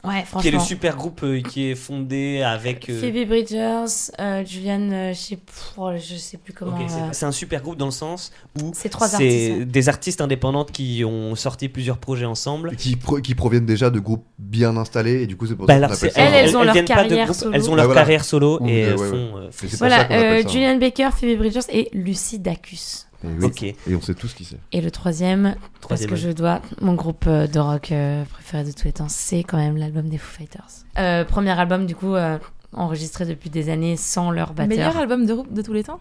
Ouais, Qui est le super groupe euh, qui est fondé avec. euh, Phoebe Bridgers, euh, Julianne, euh, je sais pff, oh, je sais plus comment. ok, c'est- euh, c'est un super groupe dans le sens où C'est trois c'est artistes, ouais. des artistes indépendantes qui ont sorti plusieurs projets ensemble. Qui, pro- qui proviennent déjà de groupes bien installés et du coup c'est pour Bah ça qu'on alors, appelle c'est- ça. Elles, elles ont leur viennent pas de carrière groupe, solo. Elles ont Ah, leur voilà. carrière solo Ou et de- elles ouais, font. ouais. euh, font Mais ça. c'est pour Voilà, ça qu'on appelle euh, ça. Julianne Baker, Phoebe Bridgers et Lucy Dacus. Et oui. Et on sait tous qui c'est. Et le troisième, parce Troisième que je dois, mon groupe euh, de rock euh, préféré de tous les temps, c'est quand même l'album des Foo Fighters. Euh, premier album, du coup, euh, enregistré depuis des années sans leur batteur. Meilleur album de, de tous les temps?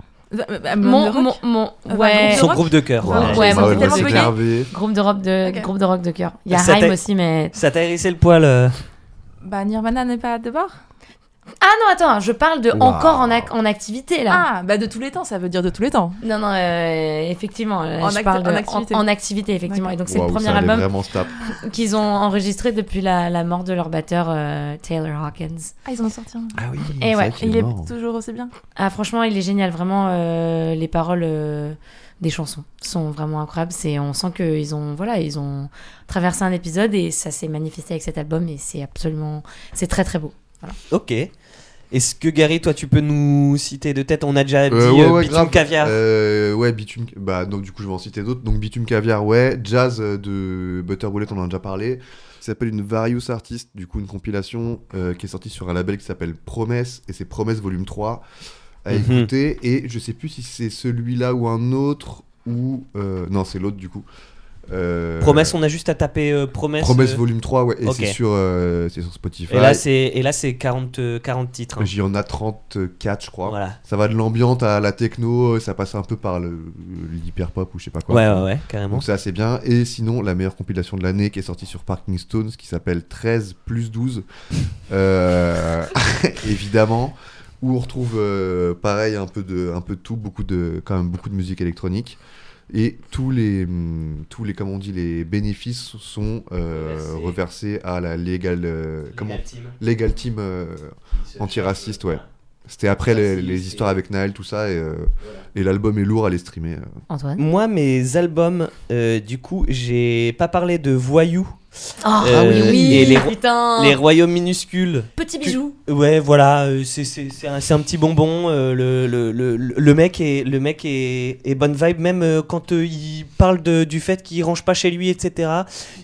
Mon, mon, mon, Ah, bah, ouais, groupe de Son groupe de cœur. Ouais, ouais, c'est groupe de rock de, groupe de rock de cœur. Il y a t'a- aussi, mais. Ça t'a hérissé le poil euh, Bah, Nirvana n'est pas de bord Ah non, attends, je parle de encore en, ac- en activité là. Ah, bah de tous les temps, ça veut dire de tous les temps. Non, non, euh, effectivement, euh, En je parle de- en activité. en, en activité, effectivement. Et donc, c'est le premier album qu'ils ont enregistré depuis la, la mort de leur batteur euh, Taylor Hawkins. Ah, ils en ont sorti un. Ah oui, Et ouais, il est toujours aussi bien. Ah, franchement, il est génial. Vraiment, euh, les paroles euh, des chansons sont vraiment incroyables. C'est, on sent qu'ils ont, voilà, ils ont traversé un épisode et ça s'est manifesté avec cet album et c'est absolument, c'est très très beau. Ok. Est-ce que Gary, toi, tu peux nous citer de tête On a déjà dit Euh, ouais, euh, ouais, Bitume grave. Caviar. Euh, ouais, Bitume. Bah, donc, du coup, je vais en citer d'autres. Donc, Bitume Caviar, ouais. Jazz euh, de Butter Bullet, on en a déjà parlé. Ça s'appelle une Various Artist, du coup, une compilation euh, qui est sortie sur un label qui s'appelle Promesse, et c'est Promesse Volume 3 à Mhm. écouter. Et je sais plus si c'est celui-là ou un autre, ou. euh, non, c'est l'autre, du coup. Euh, Promesse, on a juste à taper euh, Promesse. Promesse euh, Volume 3, ouais. Et c'est sur, sur Spotify. Et là, c'est et là c'est 40, euh, 40 titres. hein. J'y en a 34, je crois. Voilà. Ça va de l'ambiante à la techno, ça passe un peu par l'hyper pop ou je sais pas quoi. Ouais, ouais, ouais, carrément. Donc c'est assez bien. Et sinon, la meilleure compilation de l'année qui est sortie sur Parking Stones, qui s'appelle 13 plus 12, *laughs* euh, *laughs* évidemment, où on retrouve euh, pareil un peu de, un peu de tout, beaucoup de, quand même beaucoup de musique électronique. Et tous les, hum, tous les, comment on dit, les bénéfices sont euh, Reversés. à la Legal, euh, comment, Legal Team. Legal Team euh, antiraciste, ouais. C'était après les, histoires avec Naël, tout ça, et, euh, et l'album est lourd à les streamer. euh. Antoine? Moi, mes albums, euh, du coup, j'ai pas parlé de Voyou Ah Euh, oui, oui, et les, ro- putain. les royaumes minuscules. Petit bijou. Ouais, voilà, euh, c'est c'est- c'est un, c'est un petit bonbon. euh, le, le, le, le mec est le mec est, est bonne vibe même euh, quand euh, il parle de, du fait qu'il range pas chez lui, etc.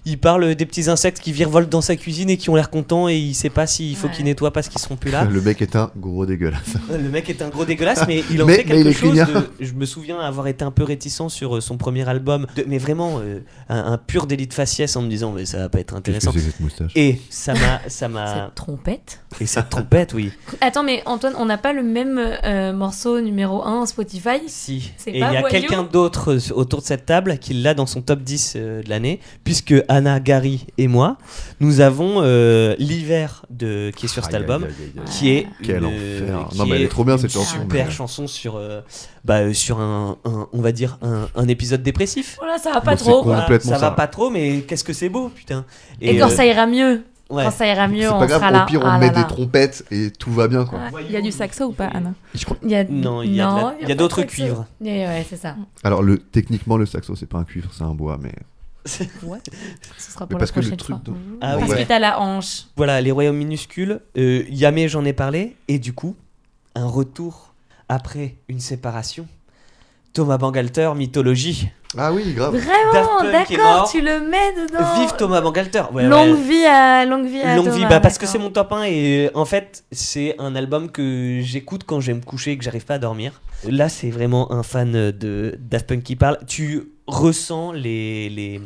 Il parle des petits insectes qui virevoltent dans sa cuisine et qui ont l'air contents et il sait pas s'il faut Ouais. qu'il nettoie parce qu'ils seront plus là. Le mec est un gros dégueulasse. *laughs* Le mec est un gros dégueulasse, mais il en Mais- fait quelque chose. de- je me souviens avoir été un peu réticent sur son premier album, de- mais vraiment euh, un, un pur délit de faciès en me disant mais ça va pas être intéressant. que c'est que cette moustache Et ça m'a, ça m'a, Cette trompette. et cette trompette, oui. Attends, mais Antoine, on n'a pas le même euh, morceau numéro 1 Spotify? Si. Et il y a quelqu'un d'autre autour de cette table qui l'a dans son top 10 euh, de l'année, puisque Anna, Gary et moi, nous avons euh, l'hiver de qui est sur cet album, qui est Quel une- enfer. Non, mais elle est trop bien, cette chanson, Super mais- chanson sur, euh, bah, euh, sur un, un- on va dire un, un épisode dépressif. Voilà, ça va pas trop. ça, ça. va pas trop, mais qu'est-ce que c'est beau, putain. Et, quand euh, ça ira mieux, ouais. quand ça ira mieux, on pas grave, sera là. au pire on Ah met là des là. trompettes et tout va bien quoi. Il y a du saxo ou pas, Anna Je crois- Il y a... Non, il y a de la- d'autres de cuivres. Ouais, ouais, c'est ça. Alors le, techniquement le saxo c'est pas un cuivre, c'est un bois mais... *laughs* Ouais. Ce sera pour parce la que le prochaine truc dont- Ah. Parce Ouais. que t'as la hanche. Voilà, les royaumes minuscules. Euh, Yamé, j'en ai parlé. Et du coup, un retour après une séparation. Thomas Bangalter, mythologie. Ah oui grave. Vraiment, d'accord, tu le mets dedans. Vive Thomas Bangalter. Ouais, longue ouais. vie à longue vie à Longue Thomas, vie, bah, parce que c'est mon top 1 et euh, en fait c'est un album que j'écoute quand je vais me coucher et que j'arrive pas à dormir. Là c'est vraiment un fan de Daft Punk qui parle. Tu ressens les, les,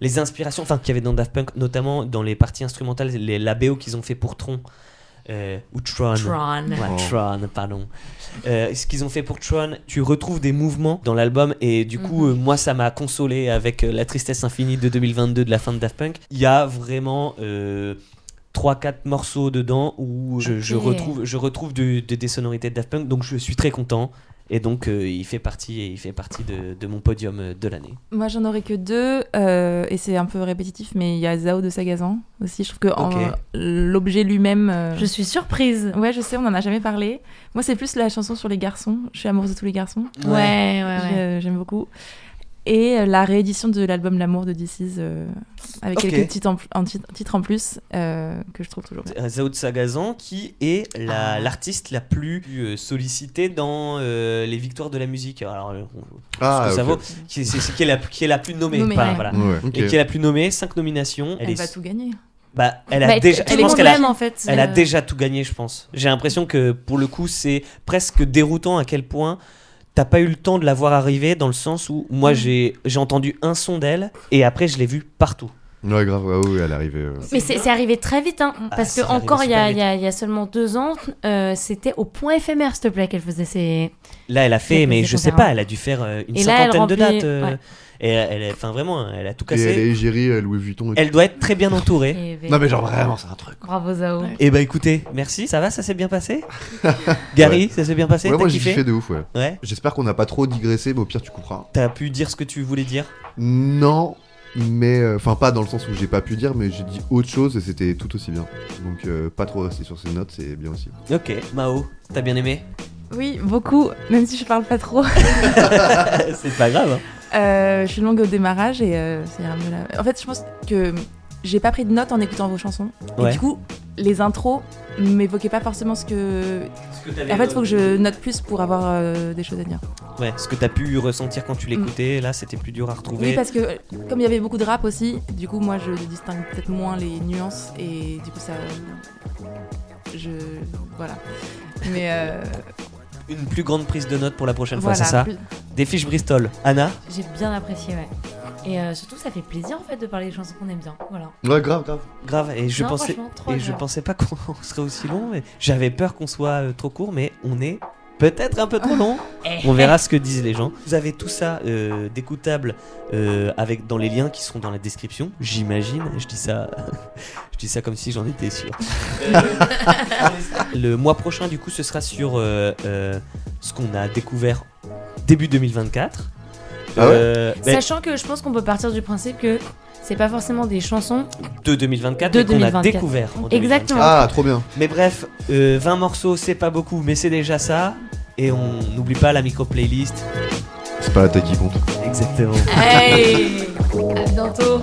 les inspirations enfin, qu'il y avait dans Daft Punk, notamment dans les parties instrumentales, les, la BO qu'ils ont fait pour Tron. Euh, ou Tron. Tron. Ouais, Oh. Tron, pardon. Euh, ce qu'ils ont fait pour Tron, tu retrouves des mouvements dans l'album et du coup, Mhm. euh, moi, ça m'a consolé avec euh, la tristesse infinie de 2022 de la fin de Daft Punk. Il y a vraiment euh, 3-4 morceaux dedans où je, retrouve, je retrouve de- de- des sonorités de Daft Punk, donc je suis très content. Et donc, euh, il fait partie, il fait partie de, de mon podium euh, de l'année. Moi, j'en aurais que deux, euh, et c'est un peu répétitif, mais il y a Zao de Sagazan aussi. Je trouve que l'objet lui-même. euh, Je suis surprise. Ouais, je sais, on en a jamais parlé. Moi, c'est plus la chanson sur les garçons. Je suis amoureuse de tous les garçons. Ouais, ouais, ouais. J'ai- J'aime beaucoup. Et euh, la réédition de l'album L'amour de DC's, euh, avec quelques titres en, en titre- titres en plus, euh, que je trouve toujours bien. Zao de Sagazan, qui est la- Ah. l'artiste la plus sollicitée dans euh, les victoires de la musique. Alors, Ah, ce que ça vaut, qui, c'est, c'est qui, est la, qui est la plus nommée. Nommée, pas- ouais. voilà. Ouais. Et qui est la plus nommée, 5 nominations. Elle, est- va tout gagner. Bah, elle a Bah, déjà, tout je le pense monde qu'elle a, l'aime, en fait. elle a déjà tout gagné, je pense. J'ai l'impression que pour le coup, c'est presque déroutant à quel point t'as pas eu le temps de la voir arriver, dans le sens où moi Mm. j'ai, j'ai entendu un son d'elle et après je l'ai vue partout. Ouais grave, ouais, ouais, elle est arrivée. euh. Mais c'est c'est arrivé très vite, hein, Ah, parce que encore il y, a- y a- y a seulement deux ans, euh, c'était au point éphémère, s'il te plaît, qu'elle faisait ses. Là, elle a fait, mais je sais pas, elle a dû faire euh, une Et là, cinquantaine de dates. euh, ouais. Et elle, est- enfin vraiment, elle a tout Et elle cassé. est égérie euh, Louis Vuitton. Et Elle doit être très bien entourée. Non mais genre vraiment c'est un truc. Bravo Zao. Et bah écoutez, merci, ça va, ça s'est bien passé? *laughs* Gary, ça s'est bien passé? Ouais, T'as moi j'ai kiffé? kiffé de ouf ouais. Ouais. J'espère qu'on n'a pas trop digressé, mais au pire tu couperas. T'as pu dire ce que tu voulais dire? Non, mais euh, enfin pas dans le sens où j'ai pas pu dire, mais j'ai dit autre chose et c'était tout aussi bien. Donc euh, pas trop rester sur ces notes, c'est bien aussi. Ok, Mao, t'as bien aimé? Oui, beaucoup, même si je parle pas trop. *laughs* C'est pas grave. hein. Euh, je suis longue au démarrage et euh, ça ira mieux là. En fait, je pense que j'ai pas pris de notes en écoutant vos chansons. Ouais. Et du coup, les intros m'évoquaient pas forcément ce que. En fait, il faut que je note plus pour avoir euh, des choses à dire. Ouais, ce que t'as pu ressentir quand tu l'écoutais, là c'était plus dur à retrouver. Oui, parce que comme il y avait beaucoup de rap aussi, du coup, moi je distingue peut-être moins les nuances et du coup, ça. Je. Voilà. Mais. euh, Une plus grande prise de notes pour la prochaine voilà, fois, c'est ça plus- Des fiches Bristol. Anna J'ai bien apprécié, ouais. Et euh, surtout, ça fait plaisir en fait de parler des chansons qu'on aime bien. Voilà. Ouais grave grave. Grave, et je Non, pensais, et je pensais pas *laughs* qu'on serait aussi long. mais J'avais peur qu'on soit euh, trop court, mais on est peut-être un peu trop long. Eh, On verra ce que disent les gens. Vous avez tout ça euh, d'écoutable euh, avec dans les liens qui seront dans la description, j'imagine. Je dis ça, *laughs* je dis ça comme si j'en étais sûr. *laughs* Le mois prochain, du coup, ce sera sur euh, euh, ce qu'on a découvert début 2024. Ah ouais Euh, ben, Sachant que je pense qu'on peut partir du principe que c'est pas forcément des chansons. de 2024 De qu'on a 2024. découvert. en 2024. Exactement. Ah trop bien. Mais bref, euh, 20 morceaux, c'est pas beaucoup, mais c'est déjà ça. Et on n'oublie pas la micro-playlist. C'est pas la taille qui compte. Exactement. Hey À bientôt